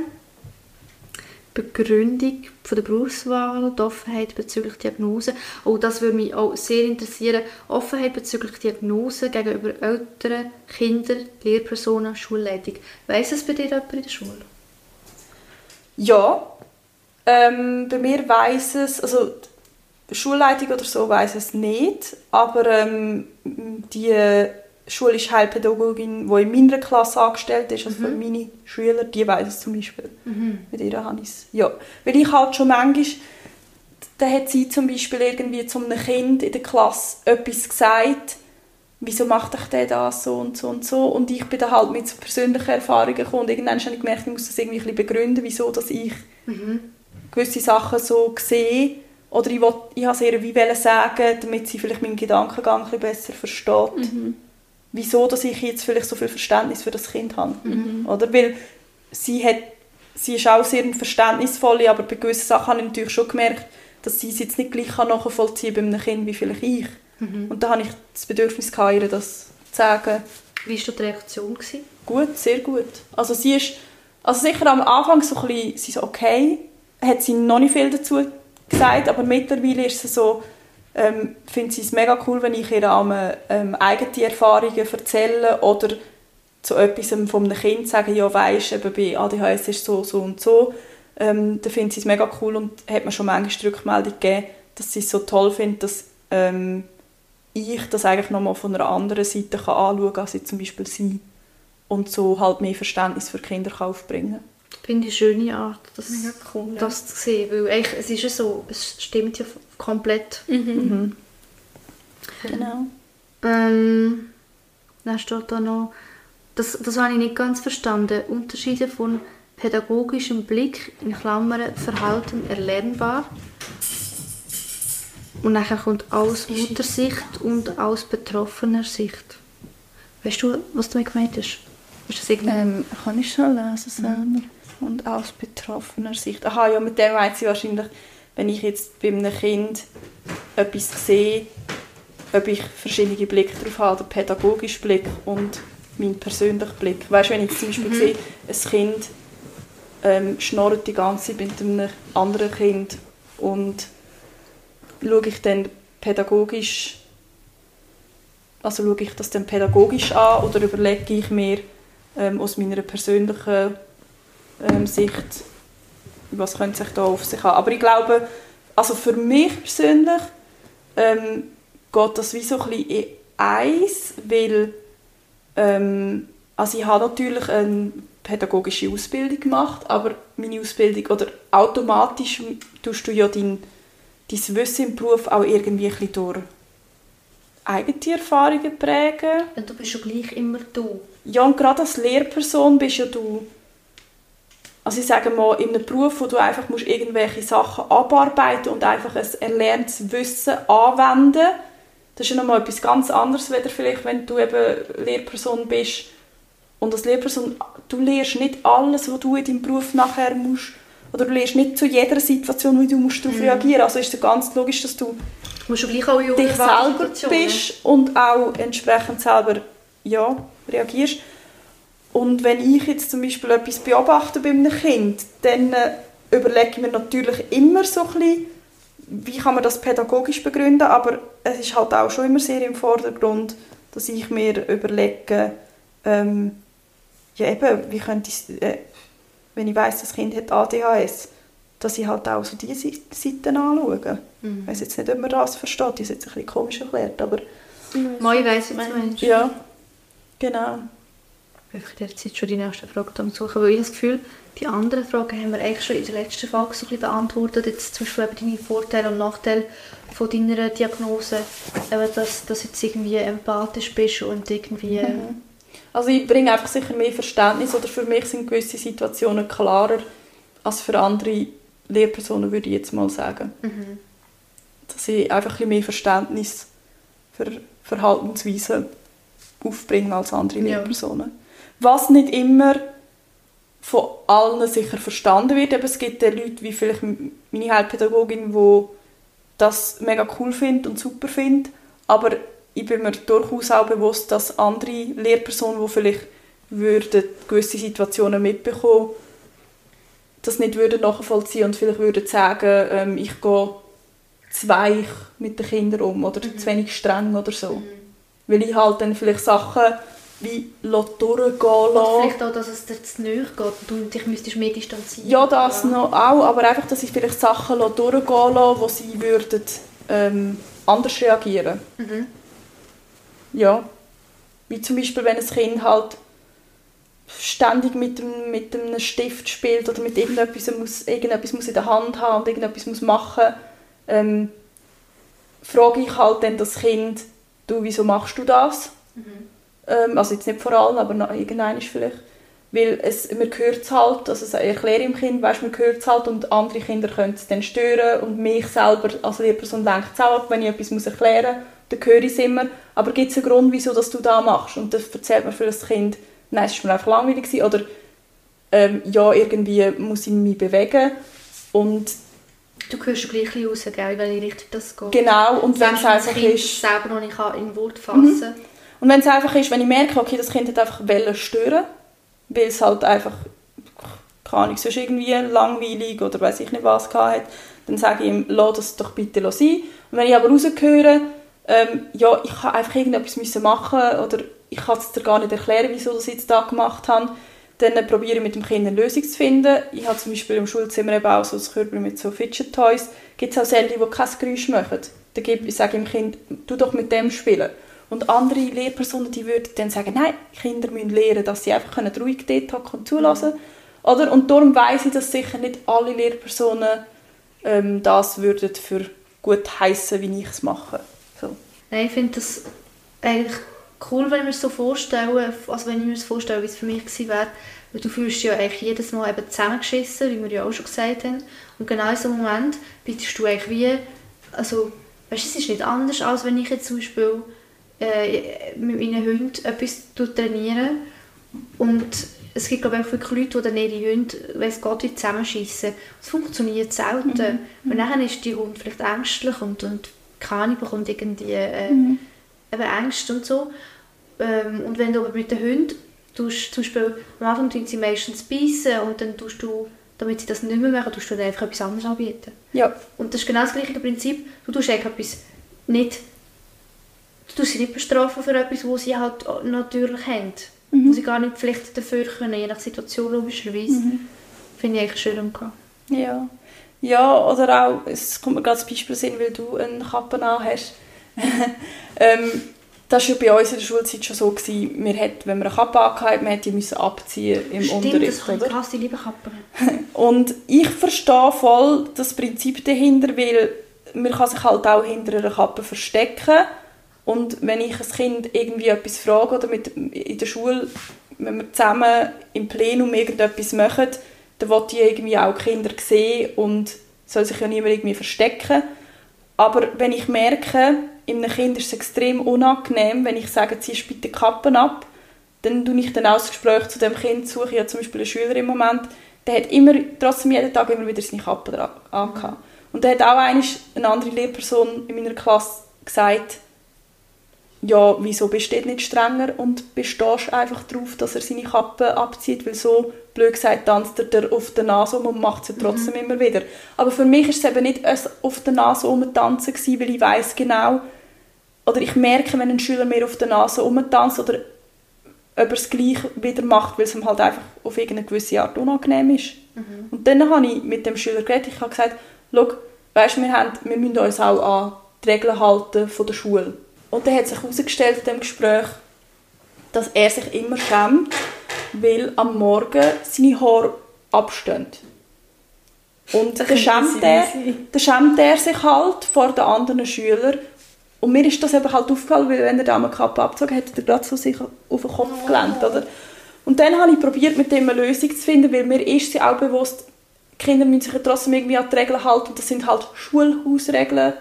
Begründung von der Berufswahl, die Offenheit bezüglich Diagnose. Oh, das würde mich auch sehr interessieren. Offenheit bezüglich Diagnose gegenüber Eltern, Kindern, Lehrpersonen, Schulleitung. Weiss es bei dir jemand in der Schule? Ja, ähm, bei mir weiss es, also die Schulleitung oder so weiss es nicht, aber ähm, die schulische Heilpädagogin, die in meiner Klasse angestellt ist, also meine Schüler, die weiss es zum Beispiel. Mit ihr habe ich es. Ja, weil ich halt schon manchmal, da hat sie zum Beispiel irgendwie zu einem Kind in der Klasse etwas gesagt, wieso macht ich der das so und so und so und ich bin dann halt mit so persönlichen Erfahrungen gekommen und irgendwann habe ich gemerkt, ich muss das irgendwie ein bisschen begründen, wieso dass ich Mhm. gewisse Sachen so sehe oder ich, will, ich habe es ihr wie wollen sagen, damit sie vielleicht meinen Gedankengang ein bisschen besser versteht. Wieso, dass ich jetzt vielleicht so viel Verständnis für das Kind habe. Oder? Weil sie, hat, sie ist auch sehr verständnisvoll, aber bei gewissen Sachen habe ich natürlich schon gemerkt, dass sie es jetzt nicht gleich nachvollziehen kann bei einem Kind wie vielleicht ich. Und da habe ich das Bedürfnis gehabt, ihr das zu sagen. Wie war die Reaktion? Gewesen? Gut, sehr gut. Also sie ist, also sicher am Anfang so ein bisschen, sie so okay, hat sie noch nicht viel dazu gesagt, aber mittlerweile ist sie so, ähm, findet sie es mega cool, wenn ich ihr einmal, ähm, eigene Erfahrungen erzähle oder zu etwas von einem Kind sage, ja weisst, eben bei ADHS ist so, so und so. Ähm, dann findet sie es mega cool und hat mir schon manchmal die Rückmeldung gegeben, dass sie es so toll findet, dass ähm, ich das eigentlich nochmal von einer anderen Seite kann anschauen kann, als jetzt zum Beispiel sie. Und so halt mehr Verständnis für Kinder kann aufbringen Finde ich eine schöne Art, das, cool, ja. das zu sehen. Weil eigentlich, es ist ja so, es stimmt ja komplett. Mhm. Genau. Ähm, dann steht da noch, das, das habe ich nicht ganz verstanden. Unterschiede von pädagogischem Blick, in Klammern Verhalten erlernbar. Und nachher kommt aus Muttersicht und aus betroffener Sicht. Weißt du, was du damit gemeint hast? Ist das irgendwie... Ähm, kann ich schon lesen selber? Und aus betroffener Sicht. Aha, ja, mit dem meint sie wahrscheinlich, wenn ich jetzt bei einem Kind etwas sehe, ob ich verschiedene Blicke darauf habe, den pädagogischen Blick und meinen persönlichen Blick. Weißt du, wenn ich zum Beispiel sehe, ein Kind ähm, schnurrt die ganze Zeit mit einem anderen Kind und schaue ich dann pädagogisch also ich das dann pädagogisch an oder überlege ich mir ähm, aus meiner persönlichen ähm, Sicht, was könnte sich da auf sich haben. Aber ich glaube, also für mich persönlich ähm, geht das wie so ein bisschen in eins, weil ähm, also ich habe natürlich eine pädagogische Ausbildung gemacht, aber meine Ausbildung, oder automatisch tust du ja dein, dein Wissen im Beruf auch irgendwie ein bisschen durch eigene Erfahrungen prägen. Und du bist ja gleich immer du. Ja, und gerade als Lehrperson bist ja du, also ich sage mal, in einem Beruf, wo du einfach musst irgendwelche Sachen abarbeiten und einfach ein erlerntes Wissen anwenden, das ist ja nochmal etwas ganz anderes, weder vielleicht, wenn du eben Lehrperson bist. Und als Lehrperson, du lernst nicht alles, was du in deinem Beruf nachher musst, oder du lernst nicht zu jeder Situation, wie du musst darauf reagieren. Also ist es ganz logisch, dass du Du musst ja gleich auch dich selber bist und auch entsprechend selber ja, reagierst. Und wenn ich jetzt zum Beispiel etwas beobachte bei einem Kind, dann äh, überlege ich mir natürlich immer so ein bisschen, wie kann man das pädagogisch begründen, aber es ist halt auch schon immer sehr im Vordergrund, dass ich mir überlege, ähm, ja eben, wie könnte ich, äh, wenn ich weiss, das Kind hat ADHS, dass ich halt auch so diese Seiten anschaue. Ich weiß jetzt nicht, ob man das versteht, das ist jetzt ein bisschen komisch erklärt, aber Moi, ich weiss, was du meinst. ja, genau. Ich werde jetzt schon die nächste Frage dann suchen, weil ich habe das Gefühl, die anderen Fragen haben wir eigentlich schon in der letzten Folge so ein bisschen beantwortet. Jetzt zum Beispiel eben deine Vorteile und Nachteile von deiner Diagnose. Eben, dass, dass du jetzt irgendwie empathisch bist und irgendwie... Also ich bringe einfach sicher mehr Verständnis oder für mich sind gewisse Situationen klarer als für andere Lehrpersonen, würde ich jetzt mal sagen. Mhm. Dass ich einfach ein mehr Verständnis für Verhaltensweisen aufbringe als andere Ja. Lehrpersonen. Was nicht immer von allen sicher verstanden wird. Eben, es gibt ja Leute wie vielleicht meine Heilpädagogin, die das mega cool findet und super findet. Aber ich bin mir durchaus auch bewusst, dass andere Lehrpersonen, die vielleicht würden gewisse Situationen mitbekommen, das nicht würden nachvollziehen und vielleicht würden sagen, ähm, ich gehe zu weich mit den Kindern um oder zu wenig streng oder so. Weil ich halt dann vielleicht Sachen wie lasse durchgehen Oder lasse. vielleicht auch, dass es dir zu nahe geht und du dich müsstest mehr distanzieren. Ja, das noch auch, aber einfach, dass ich vielleicht Sachen durchgehen lasse, wo sie würden ähm, anders reagieren. Mhm. Ja. Wie zum Beispiel, wenn ein Kind halt ständig mit, dem, mit einem Stift spielt oder mit irgendetwas muss, irgendetwas muss in der Hand haben und irgendetwas muss machen, ähm, frage ich halt dann das Kind, du, wieso machst du das? Ähm, also jetzt nicht vor allem, aber noch irgendein ist vielleicht. Weil es, man hört es halt, also ich erkläre dem Kind, weißt, man hört es halt und andere Kinder können es dann stören und mich selber als Lehrperson lenkt es auch ab, wenn ich etwas muss erklären muss, dann höre ich es immer. Aber gibt es einen Grund, wieso dass du das machst? Und das erzählt man für das Kind, nein, es war mir einfach langweilig gewesen, oder ähm, ja, irgendwie muss ich mich bewegen und Du hörst gleich raus, gell, in welche Richtung das geht. genau, und wenn es einfach Kind ist... selber noch nicht kann in Wort fassen Und wenn es einfach ist, wenn ich merke, okay, das Kind hat einfach wollen stören, weil es halt einfach, keine Ahnung, sonst irgendwie langweilig oder weiß ich nicht was gehabt hat, dann sage ich ihm, lass das doch bitte sein. Und wenn ich aber rausgehöre, ähm, ja, ich kann einfach irgendetwas müssen machen oder ich kann es dir gar nicht erklären, wieso das jetzt da gemacht habe, dann probiere ich mit dem Kind eine Lösung zu finden. Ich habe zum Beispiel im Schulzimmer eben auch so ein Körbchen mit so Fidget Toys. Gibt es auch Säle, die kein Geräusch machen. Dann gebe ich sage dem Kind, du doch mit dem spielen. Und andere Lehrpersonen, die würden dann sagen, nein, Kinder müssen lernen, dass sie einfach können ruhig dort hocken und zulassen Oder? Und darum weiss ich, dass sicher nicht alle Lehrpersonen ähm, das würden für gut heißen, wie ich es mache. Nein, ich finde das eigentlich cool, wenn ich mir so vorstelle, also wenn ich mir das vorstelle, wie es für mich gewesen wäre, weil du fühlst dich ja eigentlich jedes Mal eben zusammengeschissen, wie wir ja auch schon gesagt haben. Und genau in so einem Moment bietest du eigentlich wie, also, weißt du, es ist nicht anders, als wenn ich jetzt zum Beispiel äh, mit meinen Hunden etwas trainiere und es gibt glaube ich auch wirklich Leute, die dann ihre Hunde, wenn es geht, wie zusammenschiessen. Es funktioniert selten. Und dann ist die Hund vielleicht ängstlich und, und keine bekommt irgendwie äh, eben Ängste und so. Ähm, und wenn du aber mit den Hunden, tust, zum Beispiel, am Anfang tun sie meistens beißen und dann tust du, damit sie das nicht mehr machen, tust du dann einfach etwas anderes anbieten. Ja. Und das ist genau das gleiche Prinzip. Du tust eigentlich etwas nicht, du tust sie nicht bestrafen für etwas, was sie halt natürlich haben. Wo sie gar nicht vielleicht dafür können, je nach Situation logischerweise. Finde ich eigentlich schön umgehen. Ja. Ja, oder auch, es kommt mir gerade das Beispiel Sinn, weil du eine Kappe an hast. ähm, das war ja bei uns in der Schulzeit schon so, gewesen, wir hat, wenn wir eine Kappe angehabt man die müssen abziehen im Stimmt, Unterricht, das kann oder? krass, die liebe Kappen. Und ich verstehe voll das Prinzip dahinter, weil man kann sich halt auch hinter einer Kappe verstecken und wenn ich ein Kind irgendwie etwas frage oder mit, in der Schule, wenn wir zusammen im Plenum irgendetwas machen, dann will ich irgendwie auch die Kinder sehen und soll sich ja niemand irgendwie verstecken. Aber wenn ich merke, in einem Kind ist es extrem unangenehm, wenn ich sage, ziehst bitte die Kappen ab, dann tue ich dann auch das Gespräch zu dem Kind suche. Ich habe zum Beispiel einen Schüler im Moment, der hat immer, trotzdem jeden Tag immer wieder seine Kappe angehabt. Und da hat auch eine andere Lehrperson in meiner Klasse gesagt, ja, wieso bist du nicht strenger und bestehst einfach darauf, dass er seine Kappe abzieht, weil so, blöd gesagt, tanzt er dir auf der Nase um und macht es ja trotzdem immer wieder. Aber für mich ist es eben nicht auf der Nase umtanzen gewesen, weil ich weiß genau, oder ich merke, wenn ein Schüler mir auf der Nase umtanzt oder ob er es gleich wieder macht, weil es ihm halt einfach auf irgendeine gewisse Art unangenehm ist. Und dann habe ich mit dem Schüler geredet, ich habe gesagt, schau, weißt, wir, haben, wir müssen uns auch an die Regeln halten von der Schule. Und dann hat sich herausgestellt in dem Gespräch, dass er sich immer schämt, weil am Morgen seine Haare abstehen. Und dann schämt, er, dann schämt er sich halt vor den anderen Schülern. Und mir ist das eben halt aufgefallen, weil wenn er da eine Kappe abgezogen hat, hat er gerade so sich auf den Kopf gelenkt, oder? Und dann habe ich probiert, mit dem eine Lösung zu finden, weil mir ist sie auch bewusst, die Kinder müssen sich ja trotzdem irgendwie an die Regeln halten. Und das sind halt Schulhausregeln,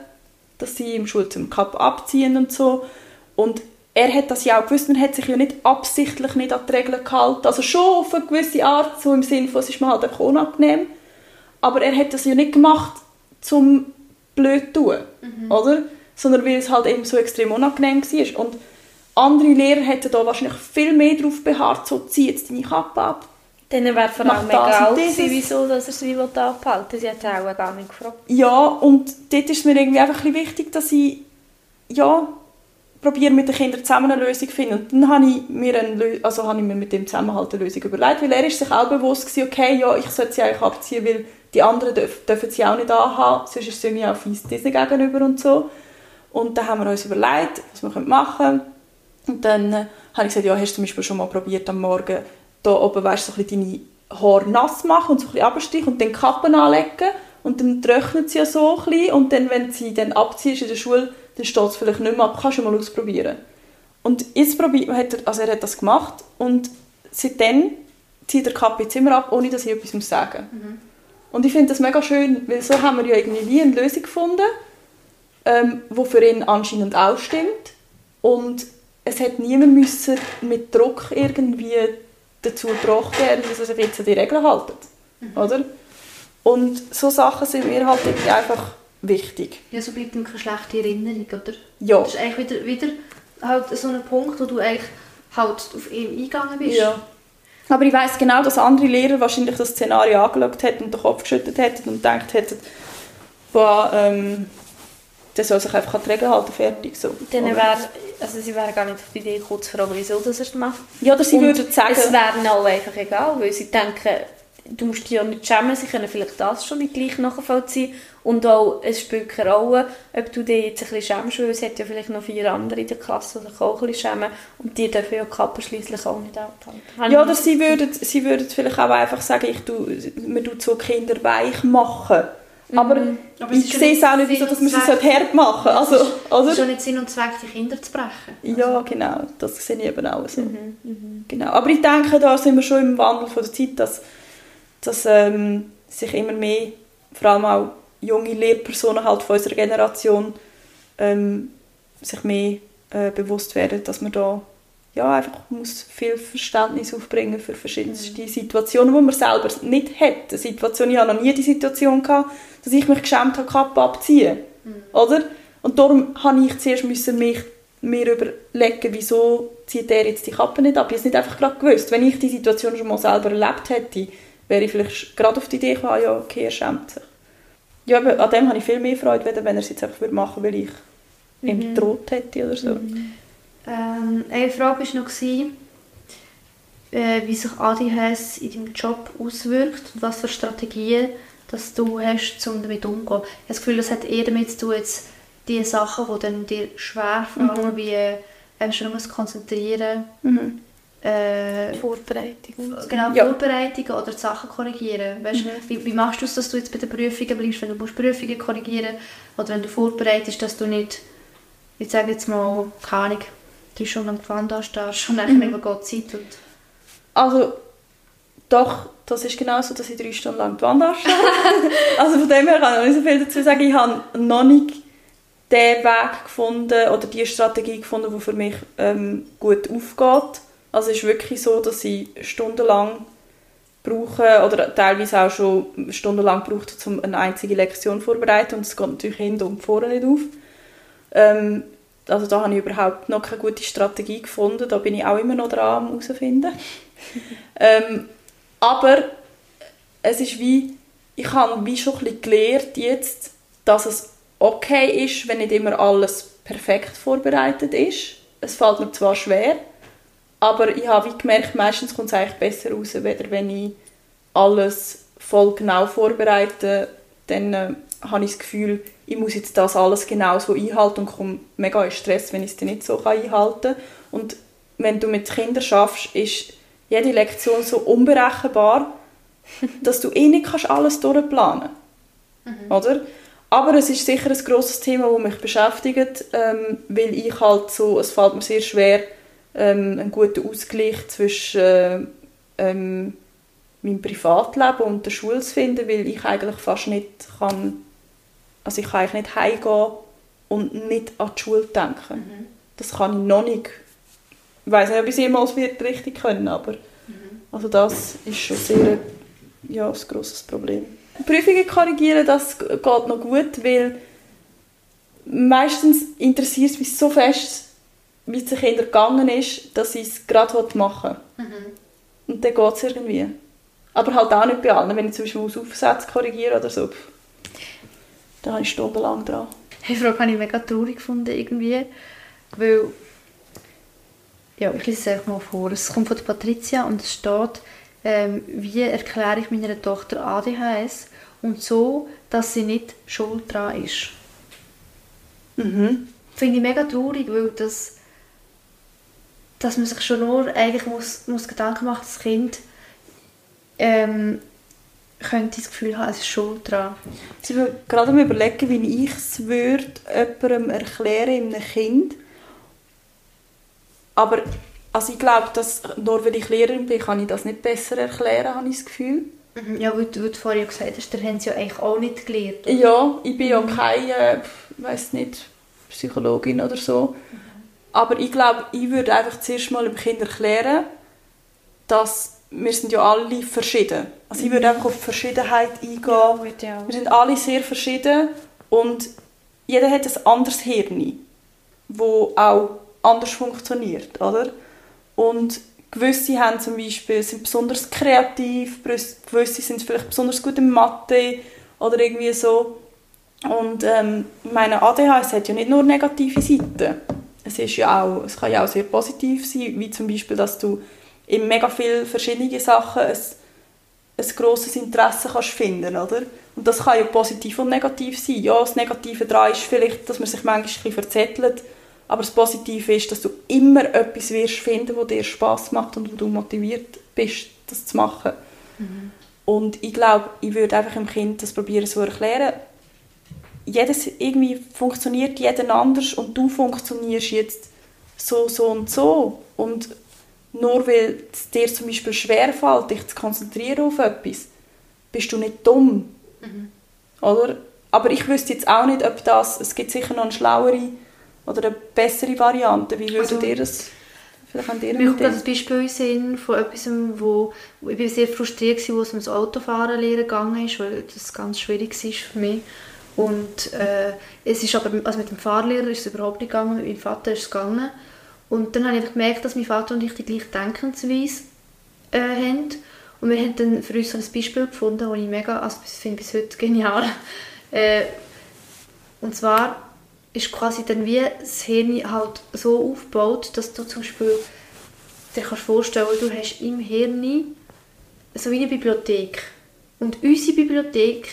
dass sie im Schulzimmer die Kappe abziehen und so. Und er hat das ja auch gewusst, man hat sich ja nicht absichtlich nicht an die Regeln gehalten. Also schon auf eine gewisse Art, so im Sinne von, es ist mir halt einfach unangenehm. Aber er hat das ja nicht gemacht, zum blöd zu tun, oder? Sondern weil es halt eben so extrem unangenehm war. Und andere Lehrer hätten da wahrscheinlich viel mehr darauf beharrt, so zieh jetzt deine Kappe ab. Dann wäre vor allem egal gewesen, wieso dass er sie abhalten will. Sie hat auch gar nicht gefragt. Ja, und dort ist mir irgendwie einfach ein wichtig, dass ich ja, probiere mit den Kindern zusammen eine Lösung zu finden. Und dann habe ich mir, eine, also habe ich mir mit dem zusammen halt eine Lösung überlegt, weil er ist sich auch bewusst gewesen, okay, ja, ich sollte sie eigentlich abziehen, weil die anderen dürf, dürfen sie auch nicht anhaben, sonst ist es irgendwie auch fies diesen gegenüber und so. Und dann haben wir uns überlegt, was wir machen können. Und dann äh, habe ich gesagt, ja, hast du zum Beispiel schon mal probiert, am Morgen da oben, weißt, so ein bisschen deine Haare nass machen und so ein bisschen abstreichen und dann Kappen anlegen und dann trocknet sie ja so ein bisschen und dann, wenn sie dann abziehst in der Schule, dann steht es vielleicht nicht mehr, aber kannst du mal ausprobieren. Und jetzt probiert, hat er, also er hat das gemacht und seitdem zieht der Kappe jetzt immer ab, ohne dass ich etwas sagen muss. Mhm. Und ich finde das mega schön, weil so haben wir ja irgendwie wie eine Lösung gefunden, ähm, die für ihn anscheinend auch stimmt. Und es hat niemand müssen mit Druck irgendwie dazu gebracht werden, dass er sich jetzt an die Regeln hält. Oder? Und so Sachen sind mir halt irgendwie einfach wichtig. Ja, so bleibt ihm keine schlechte Erinnerung, oder? Ja. Das ist eigentlich wieder, wieder halt so ein Punkt, wo du eigentlich halt auf ihn eingegangen bist. ja. Aber ich weiß genau, dass andere Lehrer wahrscheinlich das Szenario angeschaut hätten und den Kopf geschüttelt hätten und gedacht hätten, boah, ähm, der soll sich einfach an die Regeln halten, fertig. So. Dann Oder- wär, also sie wären gar nicht auf die Idee gekommen, zu fragen, wieso das er macht. ja, oder sie Und würden sagen... Es wäre alle einfach egal, weil sie denken, du musst dich ja nicht schämen, sie können vielleicht das schon nicht gleich nachvollziehen. Und auch, es spielt keine Rolle, ob du dich jetzt ein bisschen schämst, weil es hat ja vielleicht noch vier andere in der Klasse, die sich auch ein bisschen schämen. Und die dürfen ja die Kappe schliesslich auch nicht abhalten. Ja, oder sie würden, sie würden vielleicht auch einfach sagen, ich tu, man tut so Kinder weich machen. Aber, Aber es ich sehe es auch nicht, wieso dass man sie Sinn und so hart machen also, Es ist oder? schon nicht Sinn und Zweck, die Kinder zu brechen. Ja, genau. Das sehe ich eben auch so. Genau. Aber ich denke, da sind wir schon im Wandel von der Zeit, dass, dass ähm, sich immer mehr, vor allem auch junge Lehrpersonen halt von unserer Generation, ähm, sich mehr äh, bewusst werden, dass man da ja, einfach muss viel Verständnis aufbringen für verschiedenste Situationen, die man selber nicht hat. Eine Situation, ich hatte noch nie die Situation, gehabt, dass ich mich geschämt habe, die Kappe abziehen. Oder? Und darum musste ich zuerst müssen mich, mir überlegen, wieso zieht er jetzt die Kappe nicht ab. Ich habe es nicht einfach gerade gewusst. Wenn ich die Situation schon mal selber erlebt hätte, wäre ich vielleicht gerade auf die Idee gekommen, ja, okay, er schämt sich. Ja, aber an dem habe ich viel mehr Freude, wenn er es jetzt einfach machen würde, weil ich ihm gedroht hätte oder so. Ähm, eine Frage war noch, gewesen, äh, wie sich ADHS in deinem Job auswirkt und was für Strategien dass du hast, um damit umzugehen. Ich habe das Gefühl, das hat eher damit zu tun, jetzt die Sachen, die dann dir schwer fallen, wie äh, schon nur konzentrieren, Mhm. äh, Vorbereitung. genau, Ja. Vorbereitungen oder die Sachen korrigieren. Weißt, wie, wie machst du es, dass du jetzt bei den Prüfungen bleibst, wenn du musst Prüfungen korrigieren oder wenn du vorbereitest, dass du nicht, ich sage jetzt mal, keine Ahnung, drei Stunden lang gefahren stehst und dann mhm. geht die Zeit und Also, doch, das ist genau so, dass ich drei Stunden lang die Wand anstehe. also von dem her kann ich noch nicht so viel dazu sagen. Ich habe noch nicht den Weg gefunden oder die Strategie gefunden, die für mich ähm, gut aufgeht. Also es ist wirklich so, dass ich stundenlang brauche oder teilweise auch schon stundenlang braucht, um eine einzige Lektion vorzubereiten und es geht natürlich hinten und vorne nicht auf. Ähm, also da habe ich überhaupt noch keine gute Strategie gefunden. Da bin ich auch immer noch dran am herausfinden. ähm, aber es ist wie, ich habe wie schon ein bisschen gelernt jetzt, dass es okay ist, wenn nicht immer alles perfekt vorbereitet ist. Es fällt mir zwar schwer, aber ich habe wie gemerkt, meistens kommt es eigentlich besser raus, weder wenn ich alles voll genau vorbereite, dann äh, habe ich das Gefühl, ich muss jetzt das alles genau so einhalten und komme mega in Stress, wenn ich es dann nicht so einhalten kann. Und wenn du mit Kindern schaffst, ist jede Lektion so unberechenbar, dass du eh nicht kannst alles durchplanen oder? Aber es ist sicher ein grosses Thema, das mich beschäftigt, ähm, weil ich halt so, es fällt mir sehr schwer, ähm, einen guten Ausgleich zwischen äh, ähm, meinem Privatleben und der Schule zu finden, weil ich eigentlich fast nicht kann, also ich kann eigentlich nicht heimgehen und nicht an die Schule denken. Das kann ich noch nicht. Ich weiß nicht, ob ich es jemals wird richtig können, aber also das ist schon sehr ja, ein grosses Problem. Prüfungen korrigieren, das geht noch gut, weil meistens interessiert es mich so fest, wie es den Kindern gegangen ist, dass ich es gerade machen will. Und dann geht es irgendwie. Aber halt auch nicht bei allen. Wenn ich zum Beispiel muss Aufsätze korrigieren oder so, pff, da habe ich stundenlang dran. Die Frage habe ich mega traurig gefunden, irgendwie, weil, ja, ich lese es einfach mal vor. Es kommt von der Patricia und es steht, ähm, wie erkläre ich meiner Tochter ADHS und so, dass sie nicht schuld dran ist. Mhm. Finde ich mega traurig, weil das, dass man sich schon nur eigentlich muss, muss Gedanken machen, das Kind ähm, könnte ich das Gefühl haben, es ist schuld dran. Ich bin gerade am überlegen, wie ich es würde jemandem erklären, einem Kind. Aber also ich glaube, dass nur weil ich Lehrerin bin, kann ich das nicht besser erklären, habe ich das Gefühl. Mhm. Ja, weil du, weil du vorhin gesagt hast, der haben sie ja eigentlich auch nicht gelernt. oder? Ja, ich bin ja keine, weiß nicht, Psychologin oder so. Aber ich glaube, ich würde einfach zuerst mal dem Kind erklären, dass wir sind ja alle verschieden. Also ich würde einfach auf die Verschiedenheit eingehen. ja Wir sind alle sehr verschieden und jeder hat ein anderes Hirn, wo auch anders funktioniert, oder? Und gewisse haben zum Beispiel, sind besonders kreativ, gewisse sind vielleicht besonders gut in Mathe oder irgendwie so. Und ähm, meine ADHS hat ja nicht nur negative Seiten. Es, ist ja auch, es kann ja auch sehr positiv sein, wie zum Beispiel, dass du in mega viele verschiedene Sachen ein, ein grosses Interesse kannst finden, oder? Und das kann ja positiv und negativ sein. Ja, das Negative daran ist vielleicht, dass man sich manchmal ein bisschen verzettelt, aber das Positive ist, dass du immer etwas wirst finden, wo dir Spaß macht und wo du motiviert bist, das zu machen. Und ich glaube, ich würde einfach dem Kind das probieren so erklären. Jedes irgendwie funktioniert jeden anders und du funktionierst jetzt so, so und so. Und nur weil es dir zum Beispiel schwerfällt, dich zu konzentrieren auf etwas, bist du nicht dumm. Oder? Aber ich wüsste jetzt auch nicht, ob das, es gibt sicher noch eine schlauere oder eine bessere Variante. Wie würdet Also, ihr das, vielleicht habt ihr Mir kommt ein Beispiel Sinn von etwas, wo, wo ich bin sehr frustriert war, wo es um das Autofahren lernen gegangen ist, weil das ganz schwierig war für mich. Und äh, es ist aber, also mit dem Fahrlehrer ist es überhaupt nicht gegangen, mit meinem Vater ist es gegangen. Und dann habe ich gemerkt, dass mein Vater und ich die gleiche Denkensweise äh, haben. Und wir haben dann für uns so ein Beispiel gefunden, das ich mega, also das finde bis heute genial. Äh, und zwar ist quasi dann wie das Hirn halt so aufgebaut, dass du zum Beispiel dir kannst vorstellen, du hast im Hirn so wie eine Bibliothek. Und unsere Bibliothek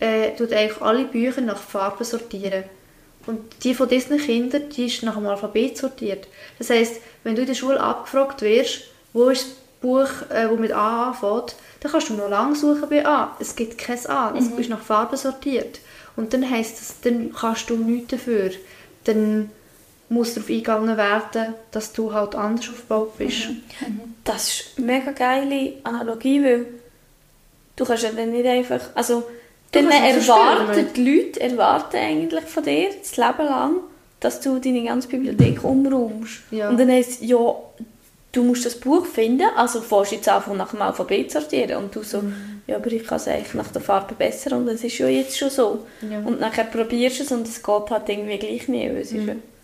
äh, tut eigentlich alle Bücher nach Farben sortieren. Und die von diesen Kindern, die ist nach dem Alphabet sortiert. Das heißt, wenn du in der Schule abgefragt wirst, wo ist das Buch, äh, wo mit A anfängt, dann kannst du noch lange suchen bei A. Es gibt kein A, es ist nach Farben sortiert. Und dann heisst es, dann kannst du nichts dafür. Dann muss darauf eingegangen werden, dass du halt anders aufgebaut bist. Das ist eine mega geile Analogie, weil du kannst ja dann nicht einfach, also dann erwarten die Leute erwarten eigentlich von dir das Leben lang, dass du deine ganze Bibliothek umräumst. Ja. Und dann heisst es, ja, du musst das Buch finden, also fährst jetzt einfach nach dem Alphabet sortieren und du so, ja, aber ich kann es eigentlich nach der Farbe besser und es ist ja jetzt schon so. Ja. Und nachher probierst du es und es geht halt irgendwie gleich nicht, weil es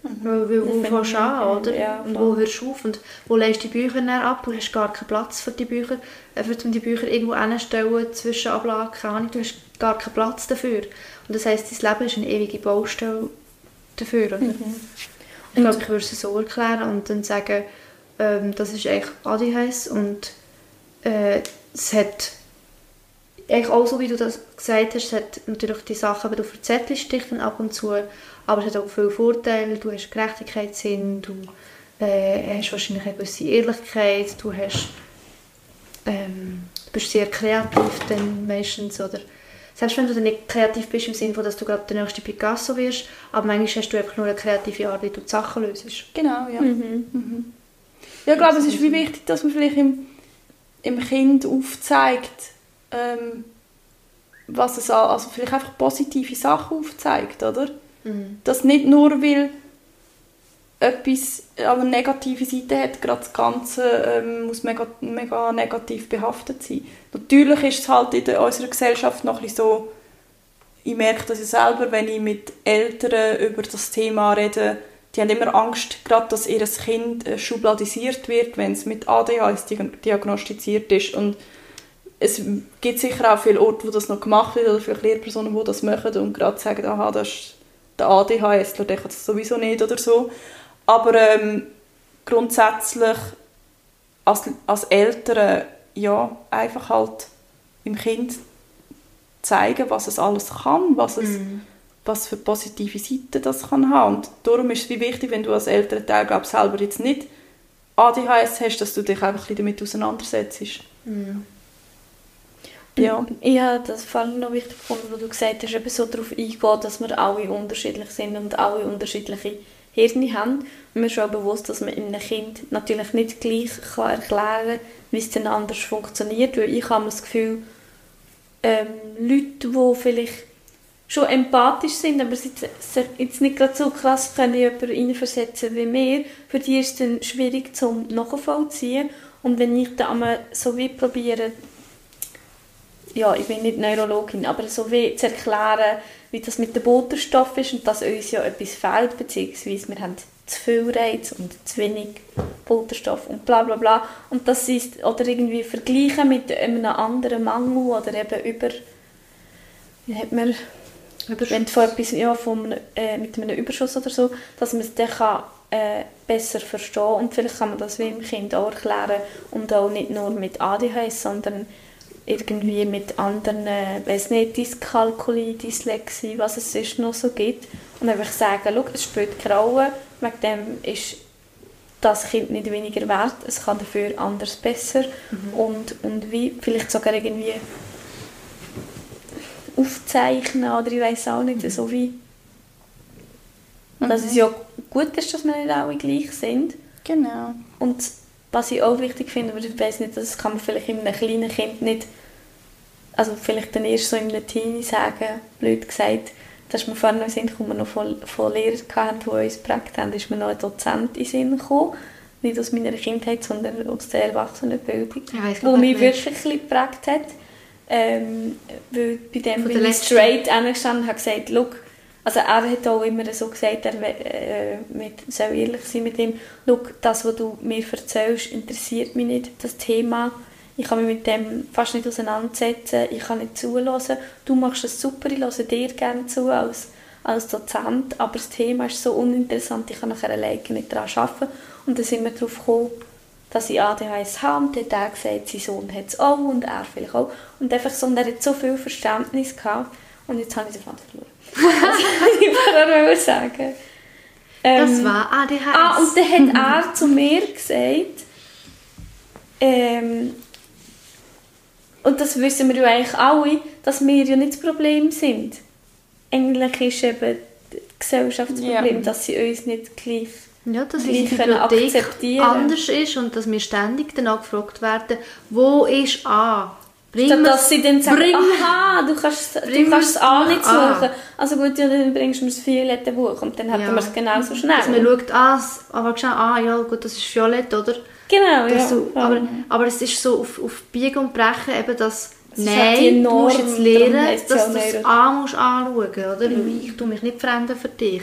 Weil, weil wo fängst du an, oder? ja, und wo hörst du auf? Und wo du die Bücher dann ab? Du hast gar keinen Platz für die Bücher, äh, für um die Bücher irgendwo hinzustellen, zwischen Ablagen, keine Ahnung, du hast gar keinen Platz dafür. Und das heisst, dein Leben ist eine ewige Baustelle dafür, oder? Ich glaube, ich würde es so erklären und dann sagen, ähm, das ist eigentlich ADHS und äh, es hat eigentlich auch so, wie du das gesagt hast, es hat natürlich die Sachen, aber du verzettelst dich dann ab und zu, aber es hat auch viele Vorteile, du hast Gerechtigkeitssinn, du äh, hast wahrscheinlich eine gewisse Ehrlichkeit, du hast ähm, du bist sehr kreativ dann meistens, oder selbst wenn du dann nicht kreativ bist im Sinne von, dass du gerade der nächste Picasso wirst, aber manchmal hast du einfach nur eine kreative Art, wie du die Sachen löst. Genau, ja. Mhm. Ja, ich glaube, es ist wie wichtig, dass man vielleicht im, im Kind aufzeigt, ähm, was es an, also vielleicht einfach positive Sachen aufzeigt, oder? Dass nicht nur, weil etwas eine negative Seite hat, gerade das Ganze ähm, muss mega, mega negativ behaftet sein. Natürlich ist es halt in unserer Gesellschaft noch ein so, ich merke das ja selber, wenn ich mit Eltern über das Thema rede, die haben immer Angst, gerade, dass ihr Kind äh, schubladisiert wird, wenn es mit ADHS diag- diagnostiziert ist. Und es gibt sicher auch viele Orte, wo das noch gemacht wird, oder vielleicht Lehrpersonen, die das machen und gerade sagen, aha, das ist der ADHS, der kann das sowieso nicht oder so. Aber ähm, grundsätzlich als, als Eltern ja, einfach halt im Kind zeigen, was es alles kann, was, es, was für positive Seiten das kann haben. Und darum ist es wie wichtig, wenn du als Elternteil glaub, selber jetzt nicht ADHS hast, dass du dich einfach ein bisschen damit auseinandersetzt. Ja. Ich habe das vor allem noch wichtig gefunden, wo du gesagt hast, eben so darauf eingehen, dass wir alle unterschiedlich sind und alle unterschiedliche Hirne haben. Und mir ist auch bewusst, dass man einem Kind natürlich nicht gleich kann erklären kann, wie es dann anders funktioniert. Weil ich habe das Gefühl, ähm, Leute, die vielleicht schon empathisch sind, aber sich jetzt nicht gerade so krass können jemanden reinversetzen wie mir, für die ist es dann schwierig zum nachvollziehen. Und wenn ich dann so wie probiere, ja, ich bin nicht Neurologin, aber so wie zu erklären, wie das mit dem Botenstoff ist und dass uns ja etwas fehlt, beziehungsweise wir haben zu viel Reiz und zu wenig Botenstoff und bla bla bla. Und das ist, oder irgendwie vergleichen mit einem anderen Mangel oder eben über, wie hat man, wenn von etwas, ja, von, äh, mit einem Überschuss oder so, dass man es dann kann, äh, besser verstehen und vielleicht kann man das wie im Kind auch erklären und auch nicht nur mit ADHS, sondern irgendwie mit anderen, äh, weiß nicht, Dyskalkulie, Dyslexie, was es sonst noch so gibt. Und einfach sagen, schau, es spielt keine Rolle, wegen dem ist das Kind nicht weniger wert, es kann dafür anders besser mhm. und, und wie, vielleicht sogar irgendwie aufzeichnen oder ich weiß auch nicht, so wie mhm. dass es ja gut ist, dass wir nicht alle gleich sind. Genau. Und was ich auch wichtig finde, aber ich weiß nicht, das kann man vielleicht in einem kleinen Kind nicht, also vielleicht dann erst so in einem Teenie sagen, blöd gesagt, dass wir vorhin sind, wo wir noch von, von Lehrern hatten, die uns geprägt haben, ist mir noch ein Dozent in den Sinn gekommen. Nicht aus meiner Kindheit, sondern aus der Erwachsenenbildung. Wo mich wirklich ein geprägt hat. Ähm, weil bei dem bin ich straight angestanden und habe gesagt, Look, also er hat auch immer so gesagt, er äh, soll ehrlich sein mit ihm, das, was du mir erzählst, interessiert mich nicht, das Thema. Ich kann mich mit dem fast nicht auseinandersetzen, ich kann nicht zulassen. Du machst es super, ich höre dir gerne zu als, als Dozent, aber das Thema ist so uninteressant, ich kann nachher alleine nicht daran arbeiten. Und dann sind wir darauf gekommen, dass ich ADHS habe und dann hat er gesagt, sein Sohn hat es auch und er vielleicht auch. Und einfach so, und er hat so viel Verständnis gehabt und jetzt habe ich den Vater verloren. Was ich vorher sagen ähm, Das war ADHS. Ah, und dann hat er zu mir gesagt, ähm, und das wissen wir ja eigentlich alle, dass wir ja nicht das Problem sind. Eigentlich ist eben das Gesellschaftsproblem, ja. dass sie uns nicht gleich ja, dass die Bibliothek anders ist und dass wir ständig danach gefragt werden, wo ist A? Bring Statt dass sie dann sagen, aha, du kannst, du kannst es A nicht suchen. Also gut, ja, dann bringst du mir das violette Buch und dann hätten ja. wir es genauso schnell. Dass man schaut, ah, aber schnell, ah, ja gut, das ist violett, oder? Genau, ja. Du, aber, aber es ist so auf, auf Biegen und Brechen eben, dass das halt Nein, du musst jetzt lernen, dass du das A musst anschauen, oder? Mhm. Ich tue mich nicht verändern für dich.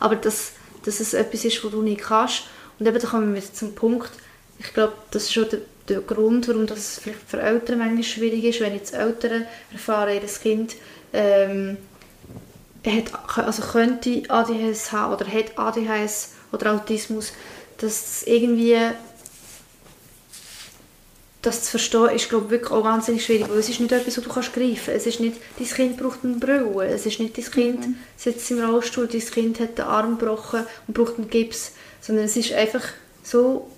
Aber dass, dass es etwas ist, was du nicht kannst. Und eben, da kommen wir zum Punkt, ich glaube, das ist schon der, der Grund, warum das vielleicht für Eltern manchmal schwierig ist, wenn jetzt Eltern erfahren, ihr Kind ähm, hat, also könnte ADHS haben oder hat ADHS oder Autismus, dass es irgendwie das zu verstehen, ist glaube wirklich auch wahnsinnig schwierig, weil es ist nicht etwas, was du kannst greifen kannst. Es ist nicht, dein Kind braucht eine Brille, es ist nicht, dein Kind mhm. sitzt im Rollstuhl, dein Kind hat den Arm gebrochen und braucht einen Gips, sondern es ist einfach so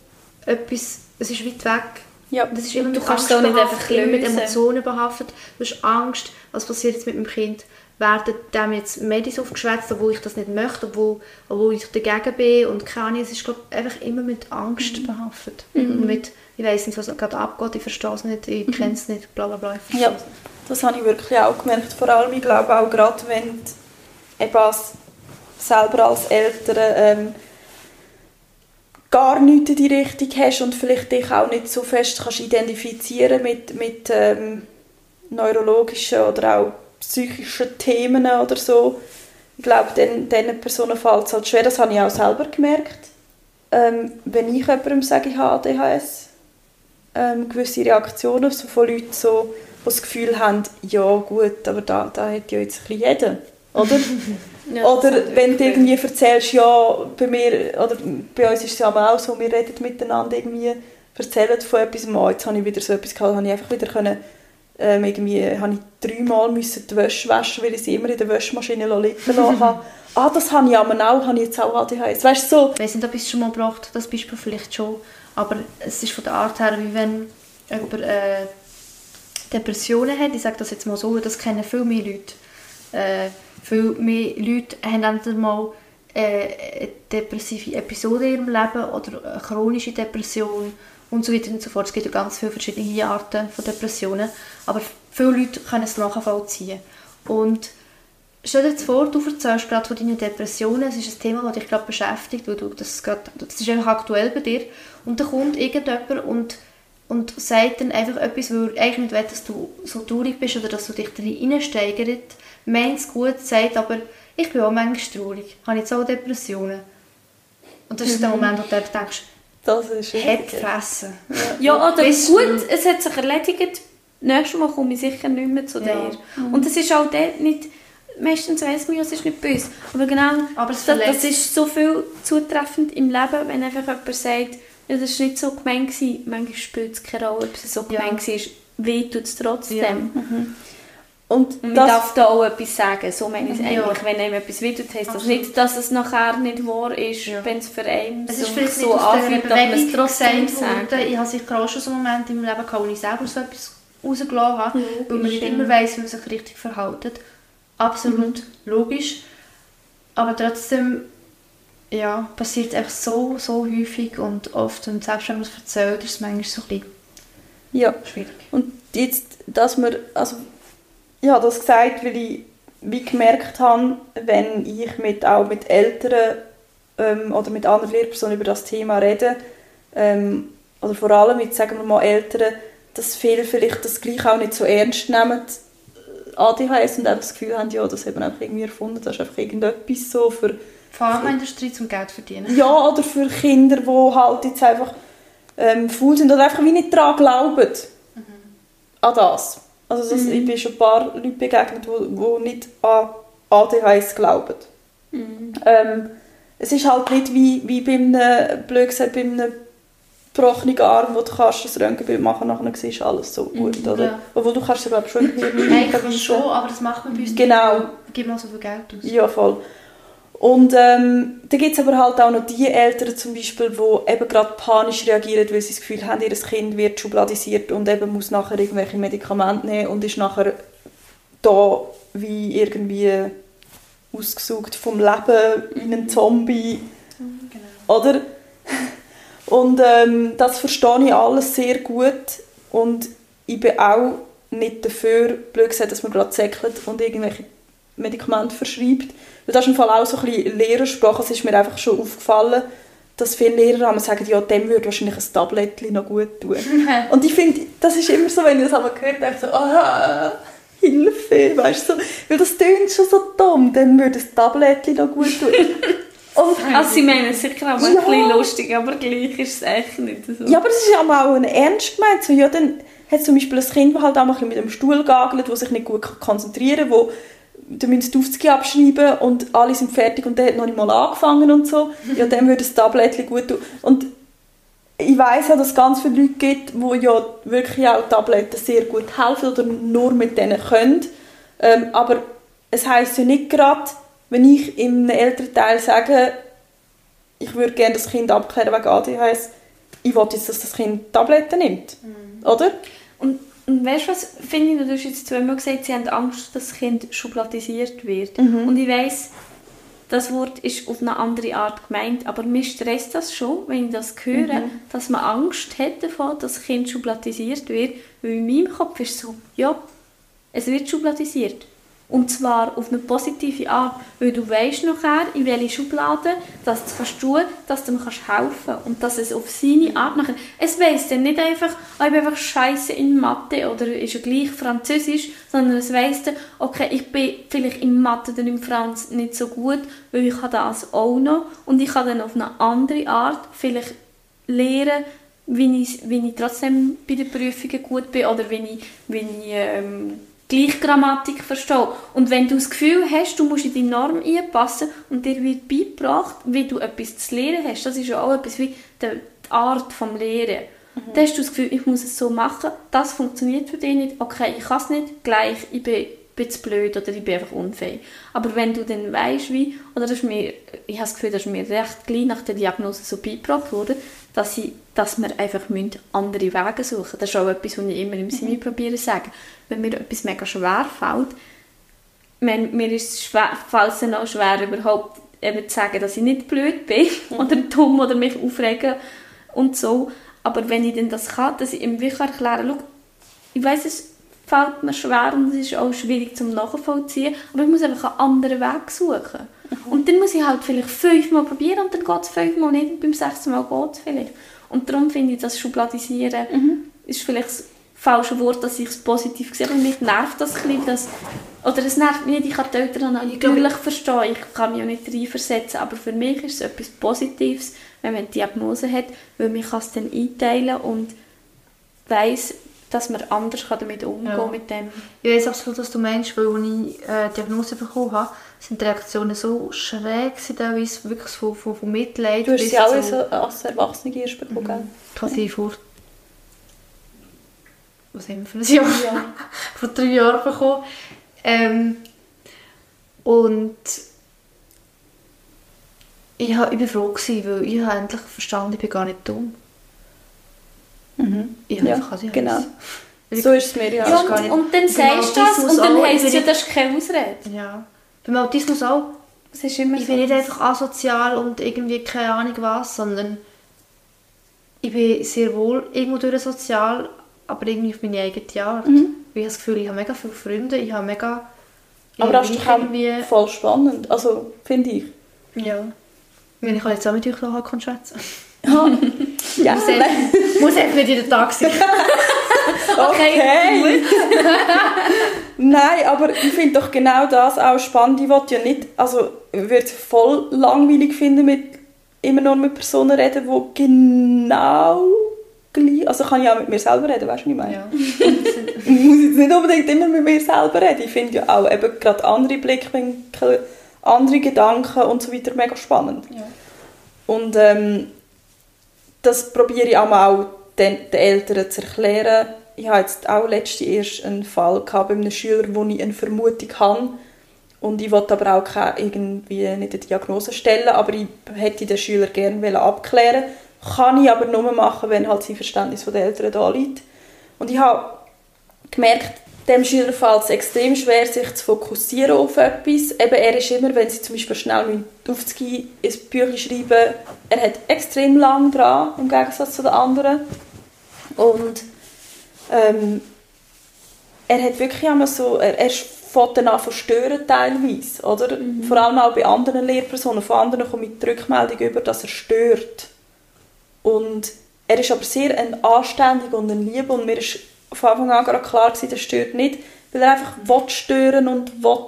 etwas, es ist weit weg. Ja, das ist immer du kannst es nicht einfach immer mit Emotionen behaftet. Du hast Angst, was passiert jetzt mit meinem Kind? Werden dem jetzt Medis aufgeschwätzt, obwohl ich das nicht möchte, obwohl, obwohl ich dagegen bin und keine Ahnung. Es ist glaub, einfach immer mit Angst mhm. behaftet. Mhm. Und mit, ich weiß nicht, was gerade abgeht, ich verstehe es nicht, ich mhm. kenne es nicht, bla bla bla. Ja, das habe ich wirklich auch gemerkt. Vor allem, ich glaube auch gerade, wenn du eben als, selber als Eltern ähm, gar nichts in die Richtung hast und vielleicht dich auch nicht so fest kannst identifizieren mit, mit ähm, neurologischen oder auch psychischen Themen oder so. Ich glaube, den, diesen Personen fällt es halt schwer. Das habe ich auch selber gemerkt. Ähm, wenn ich jemandem sage, ich habe ADHS, ähm, gewisse Reaktionen so von Leuten, so, die das Gefühl haben, ja gut, aber da, da hat ja jetzt ein jeder, oder? Ja, oder wenn du irgendwie erzählst, ja, bei mir, oder bei uns ist es ja auch so, wir reden miteinander irgendwie, erzählen von etwas, oh, jetzt habe ich wieder so etwas gehabt, habe ich einfach wieder können, ähm, irgendwie, habe ich dreimal müssen die Wäsche waschen, weil ich sie immer in der Wäschmaschine liegen lassen habe. ah, das habe ich aber auch, habe ich jetzt auch ADHS. Weißt du, so. Ich weiss nicht, ob ich es schon mal gebracht das Beispiel vielleicht schon, aber es ist von der Art her, wie wenn jemand äh, Depressionen hat, ich sage das jetzt mal so, das kennen viel mehr Leute. Äh, viel mehr Leute haben entweder mal äh, eine depressive Episode in ihrem Leben oder eine chronische Depression und so weiter und so fort. Es gibt ja ganz viele verschiedene Arten von Depressionen, aber viele Leute können es nachvollziehen. Und stell dir jetzt vor, du erzählst gerade von deinen Depressionen, es ist ein Thema, das dich gerade beschäftigt, weil du das, gerade, das ist einfach aktuell bei dir und dann kommt irgendjemand und und sagt dann einfach etwas, weil er eigentlich nicht will, dass du so traurig bist oder dass du dich darin steigert, meint es gut, sagt aber, ich bin auch manchmal traurig, habe jetzt auch Depressionen. Und das ist der Mhm. Moment, wo du denkst, Das ist hat fressen. Ja, oder Bis- gut, es hat sich erledigt. Nächstes Mal komme ich sicher nicht mehr zu Ja. dir. Und es ist auch dort nicht... Meistens weiss man ja, es ist nicht böse. Aber genau, Aber es das, das ist so viel zutreffend im Leben, wenn einfach jemand sagt, ja, das war nicht so gemein. Gewesen. Manchmal spielt es keine Rolle, ob es so Ja. gemein war. Weh tut es trotzdem. Ja. Mhm. Und Und man das, darf da auch etwas sagen. So meine ich es Ja. eigentlich. Wenn einem etwas wehtut, heisst das nicht, dass es nachher nicht wahr ist, Ja. wenn es für einen Es ist so, vielleicht so anfühlt, dass man es trotzdem sagt. Ich habe sicher auch schon so Momente im Leben gehabt, wo ich selber so etwas rausgelassen habe, Logisch, weil man nicht ja. immer weiss, wie man sich richtig verhält. Absolut logisch. Aber trotzdem ja, passiert es einfach so, so häufig und oft. Und selbst wenn man es erzählt, ist es manchmal so ein bisschen ja. schwierig. Und jetzt, dass wir, also, ich habe das gesagt, weil ich wie gemerkt habe, wenn ich mit, auch mit Eltern ähm, oder mit anderen Lehrpersonen über das Thema rede, ähm, oder vor allem mit, sagen wir mal, Eltern, dass viele vielleicht das gleich auch nicht so ernst nehmen, ADHS, und auch das Gefühl haben, ja, das haben wir einfach irgendwie erfunden, das ist einfach irgendetwas so für Pharmaindustrie zum Geld verdienen. ja, oder für Kinder, die halt jetzt einfach ähm, faul sind oder einfach wie nicht daran glauben. An das. Also das, ich bin schon ein paar Leute begegnet, die nicht an ADHS glauben. Ähm, es ist halt nicht wie, wie bei einem, blöd gesagt, bei einem gebrochenen Arm, wo du kannst das Röntgenbild machen kannst, nachher siehst du alles so gut, oder? ja. Obwohl du kannst es glaube ich schon Eigentlich überweisen. schon, aber das macht man bei uns Genau. nicht. Gib mal so viel Geld aus. Ja, voll. Und ähm, da gibt es aber halt auch noch die Eltern zum Beispiel, die eben gerade panisch reagieren, weil sie das Gefühl haben, ihr Kind wird schubladisiert und eben muss nachher irgendwelche Medikamente nehmen und ist nachher da wie irgendwie ausgesucht vom Leben wie ein Zombie, Genau. oder? Und ähm, das verstehe ich alles sehr gut und ich bin auch nicht dafür, blöd gesagt, dass man gerade säckelt und irgendwelche Medikamente verschreibt. Weil das ist im Fall auch so ein bisschen Lehrersprache. Es ist mir einfach schon aufgefallen, dass viele Lehrer haben sagen, ja, dem würde wahrscheinlich ein Tablettchen noch gut tun. und ich finde, das ist immer so, wenn ich das einmal gehört habe, so, ah, Hilfe, weißt du, so, weil das klingt schon so dumm, dem würde ein Tablettchen noch gut tun. und Also sie meinen es sicher auch Ja. ein bisschen lustig, aber gleich ist es echt nicht so. Ja, aber das ist ja aber auch ein ernst gemeint. So, ja, dann hat zum Beispiel ein Kind, das halt auch mal mit dem Stuhl gagelt, das sich nicht gut konzentrieren kann, wo dann müssen die Aufzüge abschreiben und alle sind fertig und der hat noch nicht mal angefangen und so. Ja, dem würde das Tablettchen gut tun. Und ich weiss ja, dass es ganz viele Leute gibt, die ja wirklich auch Tabletten sehr gut helfen oder nur mit denen können. Ähm, aber es heisst ja nicht gerade, wenn ich in einem Elternteil sage, ich würde gerne das Kind abklären wegen ADHS, ich will jetzt, dass das Kind Tabletten nimmt. Oder? Und, und weißt du was, finde ich, du hast jetzt zweimal gesagt, sie haben Angst, dass das Kind schubladisiert wird. Mhm. Und ich weiss, das Wort ist auf eine andere Art gemeint, aber mir stresst das schon, wenn ich das höre, Mhm. dass man Angst hat davon, dass das Kind schubladisiert wird, weil in meinem Kopf ist so, ja, es wird schubladisiert. Und zwar auf eine positive Art, weil du weißt nachher, in welche Schublade dass du kannst tun dass du ihm kannst helfen und dass es auf seine Art nachher... Es weiss dann nicht einfach, oh, ich bin einfach scheiße in Mathe oder ist ja gleich Französisch, sondern es weiss dann, okay, ich bin vielleicht in Mathe oder in Franz nicht so gut, weil ich habe das auch noch. Und ich kann dann auf eine andere Art vielleicht lernen, wie ich, wie ich trotzdem bei den Prüfungen gut bin oder wie ich, wie ich ähm, gleich Grammatik verstehe. Und wenn du das Gefühl hast, du musst in die Norm einpassen und dir wird beigebracht, wie du etwas zu lernen hast, das ist ja auch etwas wie die, Art vom Lehren. Dann hast du das Gefühl, ich muss es so machen, das funktioniert für dich nicht, okay, ich kann es nicht, gleich, ich bin, bin zu blöd oder ich bin einfach unfähig. Aber wenn du dann weißt, wie, oder das ist mir, ich habe das Gefühl, das ist mir recht gleich nach der Diagnose so beigebracht worden, dass, sie, dass wir einfach andere Wege suchen müssen. Das ist auch etwas, was ich immer im Semi probiere zu sagen. Wenn mir etwas mega schwer fällt, wenn, mir ist es schwer, fällt es auch schwer, überhaupt eben zu sagen, dass ich nicht blöd bin oder dumm oder mich aufregen und so. Aber wenn ich dann das kann, dass ich ihm wirklich erklären kann, ich weiß es fällt mir schwer und es ist auch schwierig zum Nachvollziehen, aber ich muss einfach einen anderen Weg suchen. Mhm. Und dann muss ich halt vielleicht fünfmal probieren und dann geht es fünfmal nicht und beim sechsten Mal geht es vielleicht. Und darum finde ich, das Schubladisieren mhm. ist vielleicht falsche Wort, dass ich es positiv sehe, aber mich nervt das ein bisschen, dass, oder es nervt mich nicht, ich kann die Eltern natürlich verstehen, ich kann mich auch nicht reinversetzen, aber für mich ist es etwas Positives, wenn man eine Diagnose hat, weil man es dann einteilen und weiss, dass man anders damit umgehen kann ja. mit dem. Ich weiß absolut, was du meinst, weil als ich eine Diagnose bekommen habe, sind die Reaktionen so schräg, teilweise wirklich von, von, von Mitleid. Du hast sie alle so als Erwachsene erst bekommen. Mhm. Quasi vor... Was haben wir für ein Jahr? Ja. vor drei Jahren bekommen. Ähm, und ich, war froh, weil ich habe endlich verstanden, ich bin gar nicht dumm. Mhm. Ich ja, einfach also genau. So ist es mir ja. ja und, und dann sagst du das und dann heisst es ja, das ist keine Ausrede. Ja. Beim Autismus auch. Es ist immer ich so. bin nicht einfach asozial und irgendwie keine Ahnung was, sondern ich bin sehr wohl irgendwo durch sozial, aber irgendwie auf meine eigene Art. Mhm. Ich habe das Gefühl, ich habe mega viele Freunde, ich habe mega... Aber das ist doch irgendwie... voll spannend, also finde ich. Ja. Wenn ich jetzt auch mit euch noch schwätzen ja, muss, echt, muss echt nicht jeden Tag sein. okay, okay. Nein, aber ich finde doch genau das auch spannend. Ich wollte ja nicht, also ich würde es voll langweilig finden, mit, immer nur mit Personen reden, die genau gleich, also kann ich auch mit mir selber reden, weißt du, was ich meine? Ja. ich muss jetzt nicht unbedingt immer mit mir selber reden. Ich finde ja auch eben gerade andere Blickwinkel, andere Gedanken und so weiter mega spannend. Ja. Und ähm, das probiere ich auch den, den Eltern zu erklären. Ich hatte jetzt auch letztens erst einen Fall gehabt bei einem Schüler, wo ich eine Vermutung habe. Und ich wollte aber auch keine, irgendwie nicht eine Diagnose stellen, aber ich hätte den Schüler gerne abklären Kann ich aber nur machen, wenn halt sein Verständnis der Eltern da liegt. Und ich habe gemerkt, dem Schüler fällt es extrem schwer, sich zu fokussieren auf etwas. Eben, er ist immer, wenn sie zum Beispiel schnell aufzugehen, ins Büchlein schreiben, er hat extrem lang dran, im Gegensatz zu den anderen. Und ähm, er hat wirklich immer so, er, er fängt dann an zu stören teilweise, oder? Mhm. Vor allem auch bei anderen Lehrpersonen. Von anderen komme ich die Rückmeldung über, dass er stört. Und er ist aber sehr ein anständig und ein Liebe und mir ist von Anfang an klar gewesen, das stört nicht, weil er einfach will stören und will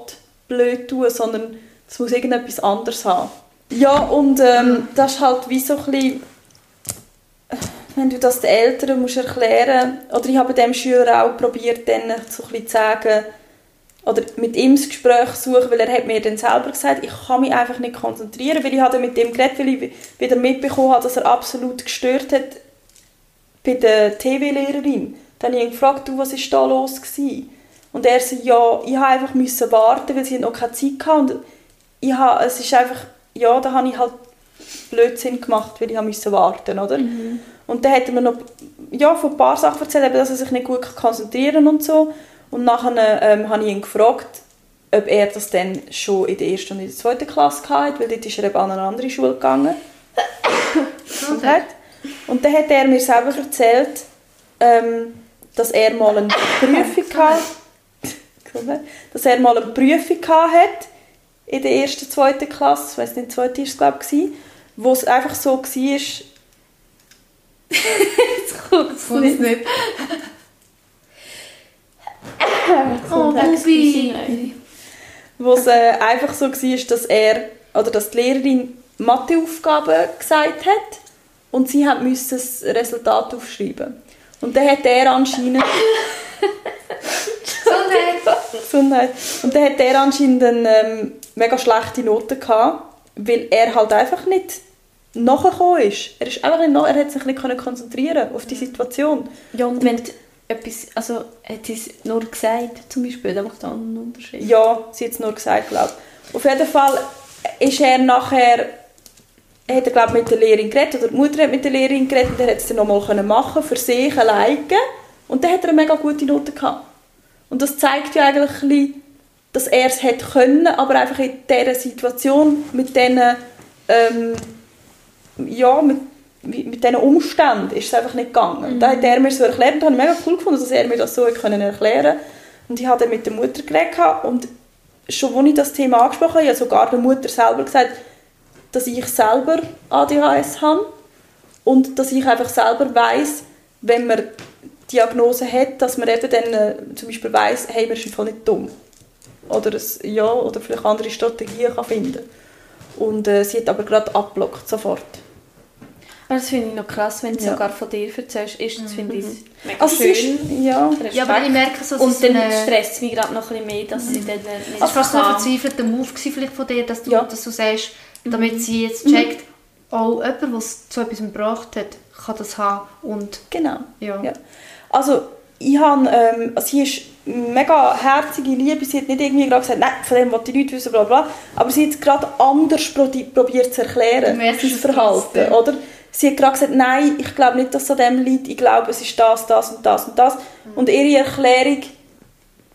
blöd tun, sondern es muss irgendetwas anderes haben. Ja, und ähm, das ist halt wie so ein bisschen, wenn du das den Eltern musst erklären oder ich habe dem Schüler auch probiert, dann so ein bisschen zu sagen, oder mit ihm das Gespräch suchen, weil er hat mir dann selber gesagt, ich kann mich einfach nicht konzentrieren, weil ich hatte mit ihm geredet, weil ich wieder mitbekommen habe, dass er absolut gestört hat bei der TV-Lehrerin. Dann habe ich ihn gefragt, du, was war da los? Gewesen? Und er so, ja, ich musste einfach müssen warten, weil sie noch keine Zeit hatten. Und ich habe, es ist einfach, ja, da habe ich halt Blödsinn gemacht, weil ich musste warten, oder? Mhm. Und dann hat er mir noch ja, von ein paar Sachen erzählt, dass er sich nicht gut konzentrieren und so. Und nachher ähm, habe ich ihn gefragt, ob er das dann schon in der ersten und in der zweiten Klasse hatte, weil dort ist er eben an eine andere Schule gegangen. okay. Und dann hat er mir selber erzählt, ähm, dass er mal eine Prüfung hatte, dass er mal eine Prüfung hatte in der ersten, zweiten Klasse, ich weiß nicht, zweite war es glaube ich, wo es einfach so war, Jetzt kommt es nicht. Oh, Bubi! Wo es äh, einfach so war, dass er, oder dass die Lehrerin Matheaufgaben gesagt hat und sie musste das Resultat aufschreiben. Und dann hat er anscheinend... Gesundheit! Gesundheit. Und dann hat er anscheinend eine ähm, mega schlechte Note gehabt, weil er halt einfach nicht nachgekommen ist. Er, ist einfach nicht nach, er hat sich nicht konzentrieren auf die Situation. Ja, und wenn etwas, also hat sie es nur gesagt, zum Beispiel, dann macht einen Unterschied. Ja, sie hat es nur gesagt, glaube ich. Auf jeden Fall ist er nachher hat er glaube mit der Lehrerin geredet oder die Mutter hat mit der Lehrerin geredet und er hat es dann nochmal machen für sich alleine und dann hat er eine mega gute Note gehabt. Und das zeigt ja eigentlich ein bisschen, dass er es hätte können, aber einfach in dieser Situation mit diesen ähm, ja, mit, mit diesen Umständen ist es einfach nicht gegangen. Mhm. Da hat er mir so erklärt und habe ich mega cool gefunden, dass er mir das so können erklären Und ich habe dann mit der Mutter geredet und schon als ich das Thema angesprochen habe, habe sogar der Mutter selber gesagt, dass ich selber ADHS habe und dass ich einfach selber weiß, wenn man Diagnose hat, dass man eben dann äh, zum Beispiel weiß, hey, man ist einfach nicht dumm. Oder, es, ja, oder vielleicht andere Strategien kann finden Und äh, sie hat aber gerade abblockt, sofort. Das finde ich noch krass, wenn du ja. sogar von dir erzählst. Ist, das finde ich mhm. mega also schön. Ist, ja. ja, aber ich merke so, Und dann eine... stresst es mich gerade noch ein bisschen mehr, dass mhm. sie dann nicht Also fast ein verzweifelter Move vielleicht von dir, dass du, ja. dass du sagst, damit mhm. sie jetzt checkt, mhm. auch jemand, der zu etwas gebracht hat, kann das haben. Und, genau. Ja. ja. Also ich habe, ähm, also sie ist mega herzige Liebe, sie hat nicht irgendwie gerade gesagt, nein, von dem wollte ich nichts wissen, bla bla, aber sie hat es gerade anders probiert zu erklären, das Verhalten, oder? Sie hat gerade gesagt, nein, ich glaube nicht, dass es an dem liegt, ich glaube, es ist das, das und das und das. Mhm. Und ihre Erklärung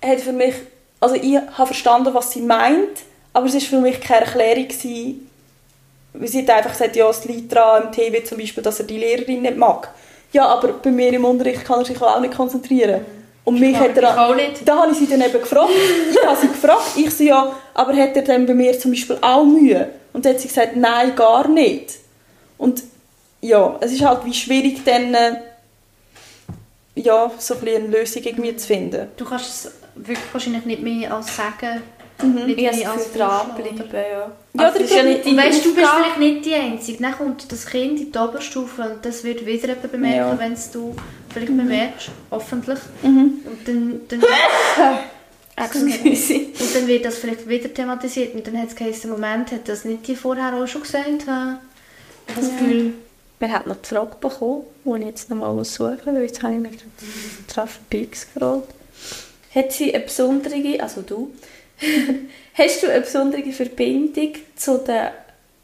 hat für mich, also ich habe verstanden, was sie meint, aber es war für mich keine Erklärung gewesen, weil sie hat einfach gesagt, ja, es liegt daran im TV zum Beispiel, dass er die Lehrerin nicht mag. Ja, aber bei mir im Unterricht kann er sich auch nicht konzentrieren. Und mich hat er auch nicht. Da habe ich sie dann eben gefragt. ich habe sie gefragt. Ich sie ja, aber hat er dann bei mir zum Beispiel auch Mühe? Und dann hat sie gesagt, nein, gar nicht. Und ja, es ist halt wie schwierig dann äh, ja, so ein eine Lösung irgendwie zu finden. Du kannst es wirklich wahrscheinlich nicht mehr als sagen, Mhm. Nicht ich als dranbleiben, ja. Ja, also, ja nicht weißt, du bist vielleicht nicht die Einzige. Dann kommt das Kind in die Oberstufe und das wird wieder jemand bemerken, ja. wenn es du vielleicht mhm. bemerkst, hoffentlich. Mhm. Und dann... dann und dann wird das vielleicht wieder thematisiert und dann hat es geheißen, Moment, hat das nicht die vorher auch schon gesagt? Ich habe das ja. Gefühl... Wir haben noch zurückbekommen, wo ich jetzt nochmal suchen weil jetzt habe ich mich gerade vorbeigescrollt. Hat sie eine besondere, also du, Hast du eine besondere Verbindung zu den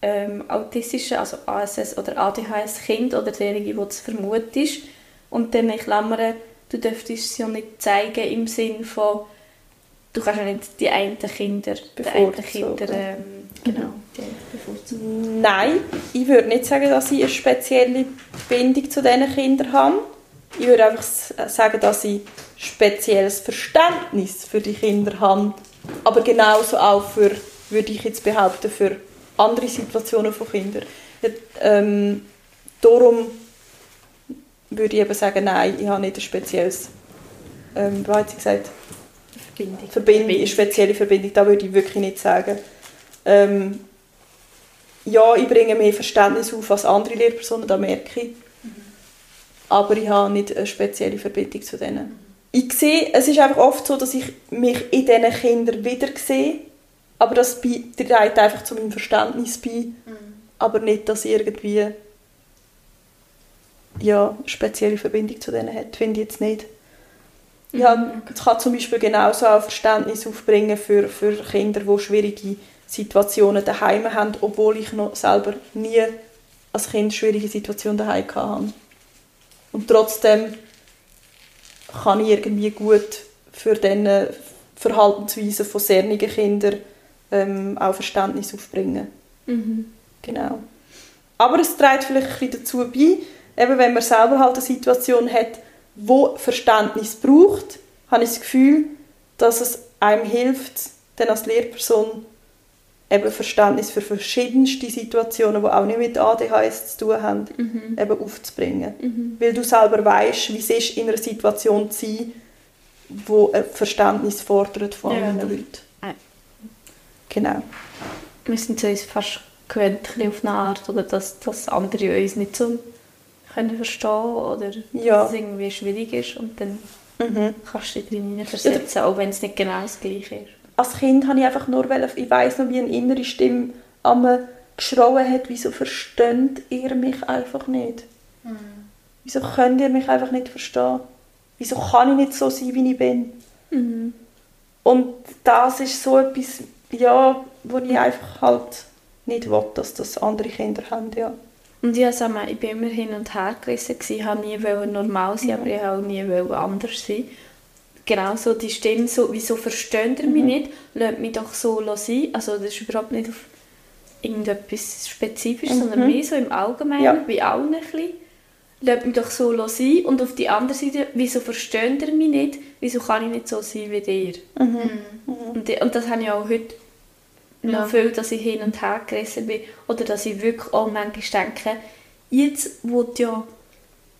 ähm, autistischen, also ASS oder ADHS-Kind oder derjenigen, die es vermutest? Und dann in Klammern, du dürftest es ja nicht zeigen im Sinn von, du kannst ja nicht die einen Kinder, die einen Kinder, ähm, genau, Nein, ich würde nicht sagen, dass ich eine spezielle Bindung zu diesen Kindern habe. Ich würde einfach sagen, dass ich spezielles Verständnis für die Kinder habe aber genauso auch für, würde ich jetzt behaupten, für andere Situationen von Kindern. Ähm, darum würde ich eben sagen, nein, ich habe nicht ein spezielles, ähm, wie hat sie gesagt? Verbindung. Verbindung, eine spezielle Verbindung, da würde ich wirklich nicht sagen. Ähm, ja, ich bringe mehr Verständnis auf als andere Lehrpersonen, das merke ich. Mhm. Aber ich habe nicht eine spezielle Verbindung zu denen ich sehe, es ist einfach oft so, dass ich mich in diesen Kindern wieder sehe, aber das trägt einfach zu meinem Verständnis bei, mhm. aber nicht, dass ich irgendwie ja, eine spezielle Verbindung zu denen hat, finde ich jetzt nicht. Ja, ich kann zum Beispiel genauso auch Verständnis aufbringen für, für Kinder, die schwierige Situationen daheim haben, obwohl ich noch selber nie als Kind schwierige Situationen daheim hatte. Und trotzdem kann ich irgendwie gut für diese Verhaltensweisen von cernigen Kindern ähm, auch Verständnis aufbringen. Mhm. Genau. Aber es trägt vielleicht ein bisschen dazu bei, eben wenn man selber halt eine Situation hat, wo Verständnis braucht, habe ich das Gefühl, dass es einem hilft, dann als Lehrperson eben Verständnis für verschiedenste Situationen, die auch nicht mit ADHS zu tun haben, mhm. eben aufzubringen. Mhm. Weil du selber weißt, wie es ist, in einer Situation zu sein, wo ein Verständnis fordert von ja, anderen Leuten. Ja. Genau. Wir sind uns fast gewöhnt auf eine Art, oder dass, dass andere uns nicht so können verstehen oder ja. dass es irgendwie schwierig ist und dann mhm. kannst du dich drin versetzen, auch wenn es nicht genau das Gleiche ist als Kind habe ich einfach nur, weil ich weiß noch, wie eine innere Stimme am geschrauen hat, wieso versteht ihr mich einfach nicht? Mhm. Wieso könnt ihr mich einfach nicht verstehen? Wieso kann ich nicht so sein, wie ich bin? Mhm. Und das ist so etwas, ja, wo ich einfach halt nicht will, dass das andere Kinder haben, ja. Und ich, also, ich bin immer hin und her gerissen, ich wollte nie normal sein, aber ich wollte auch nie anders sein. Genau so, die Stimme so, wieso versteht ihr mich mhm. nicht? Lasst mich doch so sein. Also das ist überhaupt nicht auf irgendetwas Spezifisches, mhm. sondern mehr so im Allgemeinen, ja. bei allen ein bisschen. Lasst mich doch so sein. Und auf die andere Seite, wieso versteht ihr mich nicht? Wieso kann ich nicht so sein wie ihr? Mhm. mhm. Und, und das habe ich auch heute noch ja. viel, dass ich hin und her gerissen bin. Oder dass ich wirklich auch manchmal denke, jetzt, wo du ja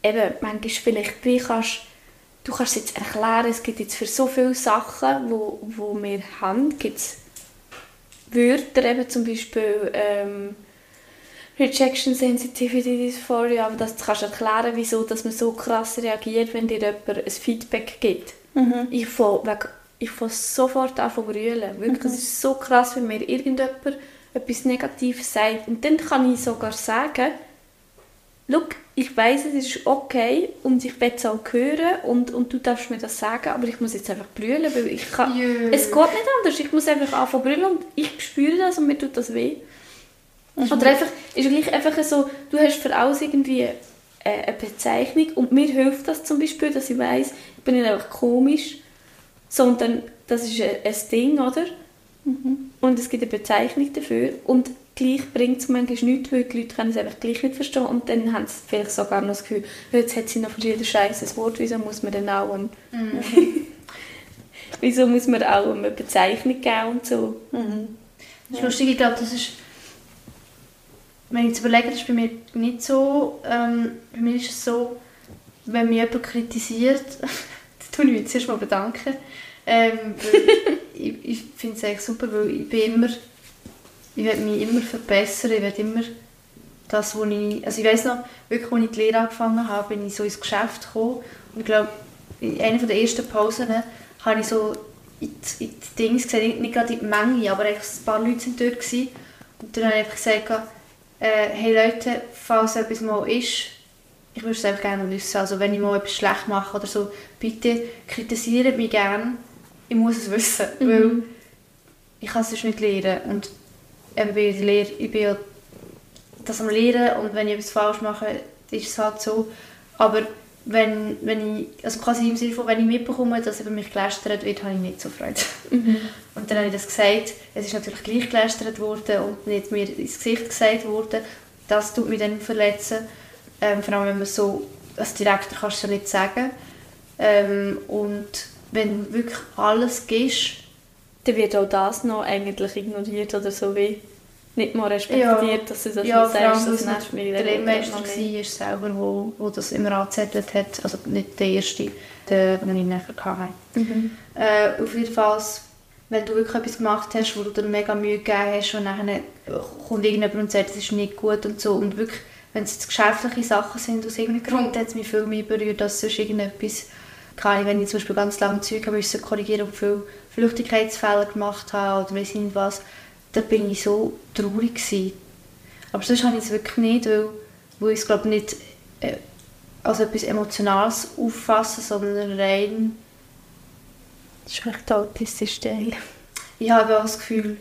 eben manchmal vielleicht wie kannst, du kannst es jetzt erklären, es gibt jetzt für so viele Sachen, wo, wo wir haben, gibt es Wörter, eben zum Beispiel ähm, Rejection Sensitivity Dysphoria, aber das kannst du erklären, wieso dass man so krass reagiert, wenn dir jemand ein Feedback gibt. Mhm. Ich fange ich fange sofort an zu brüllen. Wirklich, mhm. es ist so krass, wenn mir irgendjemand etwas Negatives sagt. Und dann kann ich sogar sagen, Look, ich weiß, es ist okay und ich will es auch hören und, und du darfst mir das sagen, aber ich muss jetzt einfach brüllen, weil ich kann... Yeah. Es geht nicht anders, ich muss einfach anfangen brüllen und ich spüre das und mir tut das weh. Mhm. Oder einfach, ist gleich einfach so, du hast für alles irgendwie äh, eine Bezeichnung und mir hilft das zum Beispiel, dass ich weiß, ich bin nicht einfach komisch, sondern das ist ein, Ding, oder? Mhm. Und es gibt eine Bezeichnung dafür und gleich bringt es manchmal nichts, weil die Leute können es einfach gleich nicht verstehen und dann haben sie vielleicht sogar noch das Gefühl, jetzt hat sie noch für jeden Scheiß ein Wort, wieso muss man dann auch ein, mhm. wieso muss man auch eine Bezeichnung geben und so. Mhm. Das ist lustig, ich glaube, das ist wenn ich jetzt überlege, das ist bei mir nicht so, ähm, bei mir ist es so, wenn mich jemand kritisiert, tue ich mich zuerst mal bedanken, ähm, ich, ich finde es echt super, weil ich bin immer ich werde mich immer verbessern, ich werde immer das, wo ich, also ich weiß noch, wirklich, als ich die Lehre angefangen habe, bin ich so ins Geschäft gekommen und ich glaube, in einer der ersten Pausen habe ich so in die, in die Dinge gesehen, nicht gerade in die Menge, aber ein paar Leute waren dort gewesen. und dann habe ich einfach gesagt, äh, hey Leute, falls etwas mal ist, ich würde es einfach gerne wissen, also wenn ich mal etwas schlecht mache oder so, bitte kritisiert mich gerne, ich muss es wissen, mhm. weil ich kann es sonst nicht lernen und eben bei der Lehre, ich bin ja das am Lehren und wenn ich etwas falsch mache, ist es halt so. Aber wenn, wenn ich, also quasi im Sinne von, wenn ich mitbekomme, dass über mich gelästert wird, habe ich nicht so Freude. Mhm. Und dann habe ich das gesagt. Es ist natürlich gleich gelästert worden und nicht mir ins Gesicht gesagt worden. Das tut mich dann verletzen. Ähm, vor allem, wenn man so, als Direktor kannst du es ja nicht sagen. Ähm, und wenn du wirklich alles gibst, dann wird auch das noch eigentlich ignoriert oder so wie nicht mal respektiert, ja. dass du das ja, nicht sagst. Das nervt mich Der Lehrmeister war selber, wo, wo das immer angezettelt hat. Also nicht der erste, der, den ich nachher hatte. Mhm. Äh, auf jeden Fall, wenn du wirklich etwas gemacht hast, wo du dir mega Mühe gegeben hast und dann kommt irgendjemand und sagt, das ist nicht gut und so. Und wirklich, wenn es geschäftliche Sachen sind, aus irgendeinem Grund hat es mich viel mehr berührt, als sonst irgendetwas. Ich, wenn ich zum Beispiel ganz lange Zeug habe, müssen korrigieren und viel Flüchtigkeitsfälle gemacht habe oder weiss nicht was, da bin ich so traurig gewesen. Aber sonst habe ich es wirklich nicht, weil, weil ich es glaube nicht äh, als etwas Emotionales auffasse, sondern rein... Das ist vielleicht der autistische Teil. Ich habe auch das Gefühl,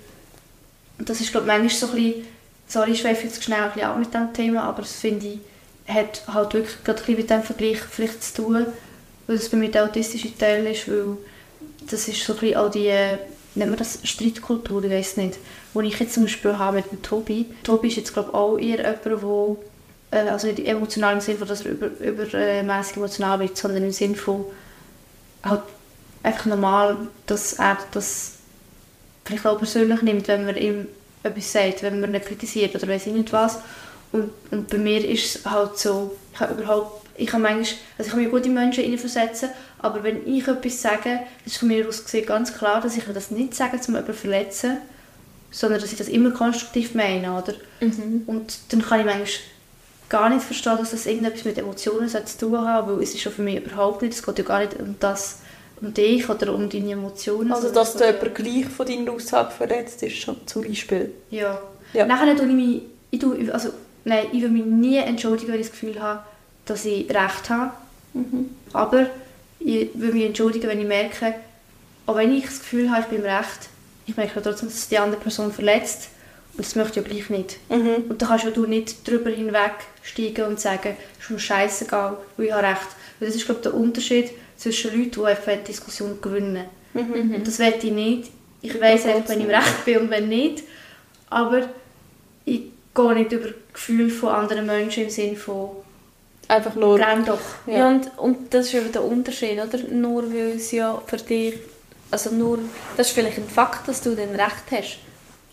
und das ist glaube ich manchmal so ein bisschen, sorry, ich schweife jetzt schnell ein bisschen auch mit diesem Thema, aber das finde ich, hat halt wirklich gerade ein mit dem Vergleich vielleicht zu tun, weil es bei mir der autistische Teil ist, weil das ist so ein bisschen all die, nennt man das Streitkultur, ich weiß nicht, wo ich jetzt zum Beispiel habe mit dem Tobi. Tobi ist jetzt glaube ich auch eher jemand, der äh, also nicht emotional im Sinne von, dass er über, übermäßig emotional wird, sondern im Sinne von halt einfach normal, dass er das vielleicht auch persönlich nimmt, wenn man ihm etwas sagt, wenn man ihn kritisiert oder weiß ich nicht was. Und, und bei mir ist es halt so, ich habe überhaupt ich kann manchmal, also ich kann mich gut in Menschen hineinversetzen, aber wenn ich etwas sage, ist von mir aus gesehen ganz klar, dass ich das nicht sage, um jemanden zu verletzen, sondern dass ich das immer konstruktiv meine, oder? Mhm. Und dann kann ich manchmal gar nicht verstehen, dass das irgendetwas mit Emotionen zu tun hat, weil es ist schon für mich überhaupt nicht, es geht ja gar nicht um das, um dich oder um deine Emotionen. Also dass du jemand gleich von deiner Aussage verletzt ist, schon zum Beispiel? Ja. ja. Nachher tue ich mich, ich tue, also, nein, ich will mich nie entschuldigen, wenn ich das Gefühl habe, dass ich Recht habe. Mhm. Aber ich will mich entschuldigen, wenn ich merke, auch wenn ich das Gefühl habe, ich bin Recht, ich merke trotzdem, dass es die andere Person verletzt. Und das möchte ich ja gleich nicht. Mhm. Und da kannst ja du nicht drüber hinwegsteigen und sagen, es ist mir scheißegal, weil ich habe recht. Weil das ist, glaube ich, der Unterschied zwischen Leuten, die einfach eine Diskussion gewinnen. Mhm. Und das will ich nicht. Ich weiß einfach, wenn ich im Recht bin und wenn nicht. Aber ich gehe nicht über Gefühle von anderen Menschen im Sinne von Einfach nur... «Grenn doch». Ja. Ja, und, und das ist eben der Unterschied, oder? Nur weil es ja für dich, also nur, das ist vielleicht ein Fakt, dass du dann Recht hast.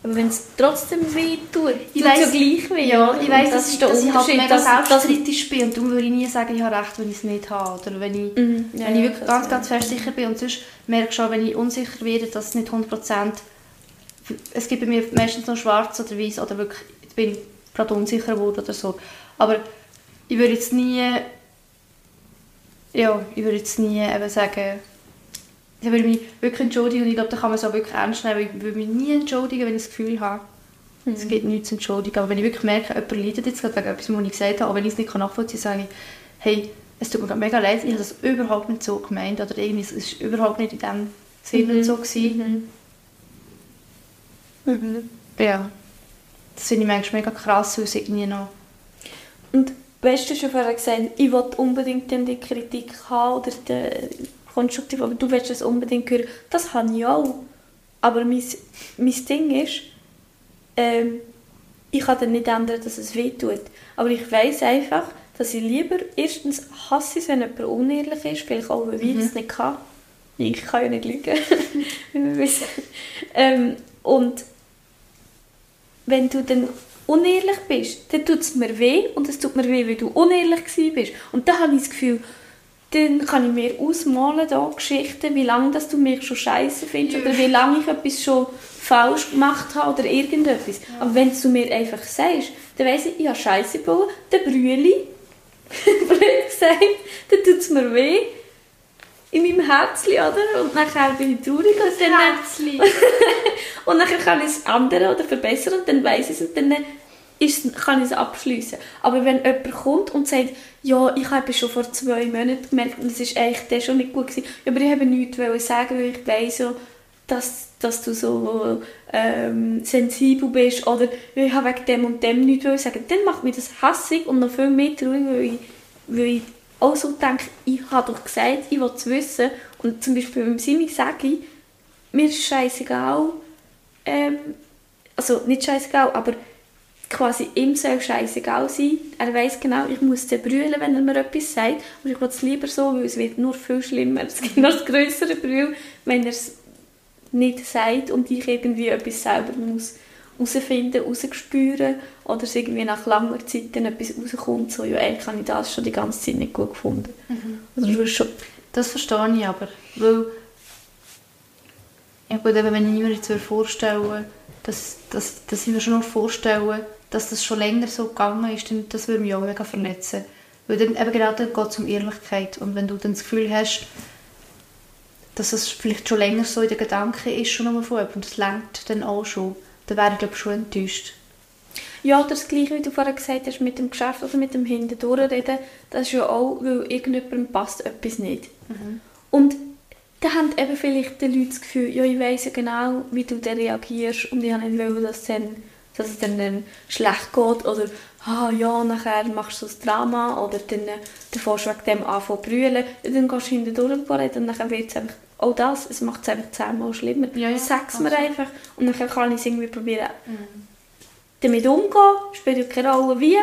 Aber wenn es trotzdem weh tut, Ich tut weiss- gleich weh. Ja, ich weiss, das ist der dass ich halt mega dass- selbstkritisch bin und darum würde ich nie sagen, ich habe recht, wenn ich es nicht habe. Oder wenn ich, Mhm, ja, wenn ich wirklich ganz, ganz fest sicher bin. Und sonst merke ich schon, wenn ich unsicher werde, dass es nicht 100%... Es gibt bei mir meistens noch schwarz oder weiß oder wirklich, ich bin gerade unsicher geworden oder so. Aber ich würde jetzt nie... Ja, ich würde jetzt nie eben sagen... Ich würde mich wirklich entschuldigen und ich glaube, da kann man es auch wirklich ernst nehmen, weil ich würde mich nie entschuldigen, wenn ich das Gefühl habe, es gibt nichts zu entschuldigen. Aber wenn ich wirklich merke, jemand leidet jetzt gerade wegen etwas, was ich gesagt habe, auch wenn ich es nicht nachvollziehen kann, sage ich, hey, es tut mir gerade mega leid, ich habe das überhaupt nicht so gemeint oder irgendwie, es ist überhaupt nicht in dem Sinne Mhm. so gewesen. Mhm. Ja. Das finde ich manchmal mega krass, weil es irgendwie noch... Und du schon vorher gesagt, ich will unbedingt die Kritik haben oder die konstruktiv, aber du willst es unbedingt hören. Das habe ich auch. Aber mein, mein Ding ist, ähm, ich kann dann nicht ändern, dass es weh tut. Aber ich weiß einfach, dass ich lieber erstens hasse es, wenn jemand unehrlich ist, vielleicht auch, weil ich das nicht kann. Ich kann ja nicht lügen, wie wir wissen. Ähm, und wenn du dann unehrlich bist, dann tut es mir weh und es tut mir weh, weil du unehrlich bist. Und dann habe ich das Gefühl, dann kann ich mir ausmalen, da Geschichten, wie lange dass du mich schon scheiße findest oder wie lange ich etwas schon falsch gemacht habe oder irgendetwas. Aber wenn du mir einfach sagst, dann weiss ich, ich habe scheiße gebaut, dann brülle ich, blöd gesagt, dann tut es mir weh. In meinem Herzchen, oder? Und nachher bin ich traurig. Und dann... Und dann kann ich es ändern oder verbessern und dann weiß ich es und dann ist, kann ich es abschließen. Aber wenn jemand kommt und sagt, ja, ich habe schon vor zwei Monaten gemerkt und es ist eigentlich schon nicht gut gewesen, aber ich habe nichts sagen, weil ich weiss dass, dass du so ähm, sensibel bist oder ich habe wegen dem und dem nichts sagen, dann macht mich das hässig und noch viel mehr traurig, weil ich, weil ich auch so denke, ich habe doch gesagt, ich will es wissen und zum Beispiel beim Simi sage ich, mir ist scheißegal, ähm, also nicht scheißegal, aber quasi ihm soll scheißegal sein. Er weiß genau, ich muss dann brüllen, wenn er mir etwas sagt. Und ich will es lieber so, weil es wird nur viel schlimmer. Es gibt noch das größere Brüll, wenn er es nicht sagt und ich irgendwie etwas selber muss herausfinden, herausspüren oder es irgendwie nach langer Zeit dann etwas rauskommt, so, ja, eigentlich habe ich das schon die ganze Zeit nicht gut gefunden. Also das ist schon... Das verstehe ich aber, weil ja gut, eben, wenn ich mir jetzt vorstellen dass, dass, dass ich mir schon noch vorstelle, dass das schon länger so gegangen ist, dann das würde mich auch mega verletzen. Weil dann eben dann geht es um Ehrlichkeit und wenn du dann das Gefühl hast, dass es vielleicht schon länger so in den Gedanken ist, schon einmal von jemandem, und das lenkt dann auch schon, dann wäre ich glaube schon enttäuscht. Ja, oder das Gleiche, wie du vorher gesagt hast, mit dem Geschäft oder mit dem Hinterdurchreden, das ist ja auch, weil irgendjemandem passt etwas nicht. Und dann haben eben vielleicht die Leute das Gefühl, ja, ich weiss ja genau, wie du dann reagierst und ich habe nicht wollen, dass, dann, dass es dann, dann schlecht geht oder ah ja, nachher machst du so ein Drama oder dann, äh, fährst du wegen dem anfangen zu brüllen, dann gehst du hinterdurch reden und dann wird es einfach, auch das, es macht es einfach zehnmal schlimmer. Ja, ja, Sag's mir einfach und dann kann ich es irgendwie probieren damit umgehen, spielt ja keine Rolle wie.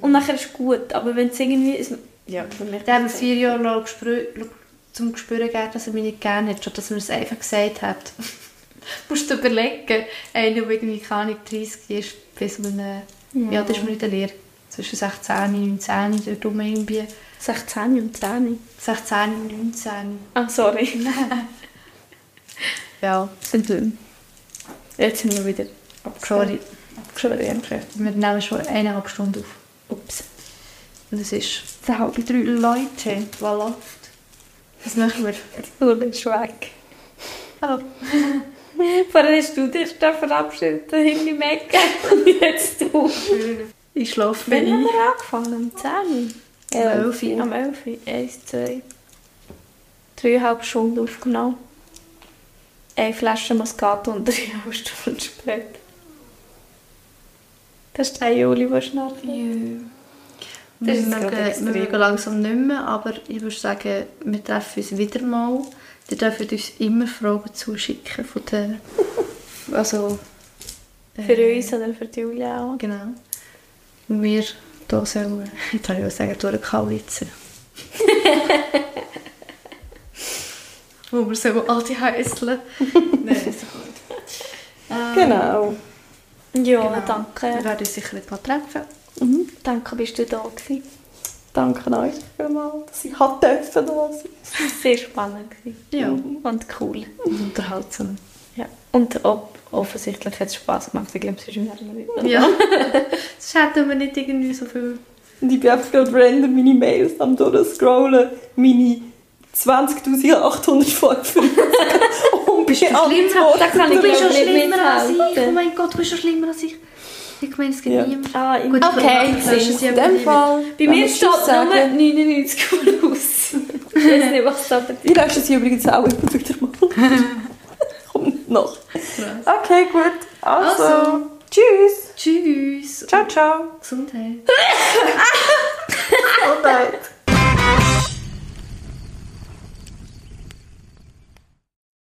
Und nachher ist es gut. Aber wenn es irgendwie... Ist, ja, für mich... Hat mir vier Jahre lang gespür, zum Gespüren gegeben, dass er mich nicht gerne hat, statt dass er es einfach gesagt hat. du musst dir überlegen, einer, der irgendwie keine Ahnung, 30 ist, bis man, äh, Ja. ja, das ist man in der Lehre, zwischen 16 und 19, dort rum irgendwie, 16 und 10. 16 und 19. Ah, sorry. Ja, Jetzt sind wir wieder sorry, abgeschrieben. wir nehmen schon eineinhalb Stunden auf. Ups. Und es ist halb drei Leute, was läuft. Was machen wir? Du bist weg. Hallo. Vorher hast du dich da verabschiedet, die Mecke. Und jetzt du. Ich schlafe Wann ein. haben wir angefangen? Um 10? Um 11 Uhr. Am 11 Uhr. 1, 2, dreieinhalb Stunden aufgenommen. Eine Flasche Moscato und dreieinhalb Stunden später. Das ist der Juli, der schnarcht. Das Wir ist gerade mögen, extrem. wir mögen langsam nicht mehr, aber ich würde sagen, wir treffen uns wieder mal. Ihr dürft uns immer Fragen zuschicken von der... Also... Für äh, uns oder für die Julia auch. Genau. Und wir hier sollen, jetzt habe ich auch sagen, durchkaulitzen. Wo wir so alte Häusle. Nein, ist doch gut. Ähm, Genau. Ja, Genau. Wir danke. werden uns sicher nicht mal treffen. Mhm. Danke, bist du da gewesen. Danke euch vielmals, dass ich hat dürfen. Es war sehr spannend. Gewesen. Ja. Und cool. Und unterhaltsam. Ja. Und ob, offensichtlich hat es Spass gemacht. Ich glaube, sonst wären wir nicht. Ja. Sonst hätten wir nicht irgendwie so viel... Und ich bin einfach gerade random meine Mails am durchscrollen, meine 20.855 unbeantwortet. Da kann ich Du bist schon schlimmer als ich. Oh mein Gott, du bist schon schlimmer als ich. Ich meine, es gibt Ja. niemand. Ah, in Gut, okay. In dem Fall, Bei mir steht nur sagen. 99 aus. Ich weiß nicht, was da Ich lösche sie übrigens auch immer wieder mal. Kommt noch. Okay, gut. Also, Also. tschüss. Tschüss. Ciao, ciao. Gesundheit. Nein.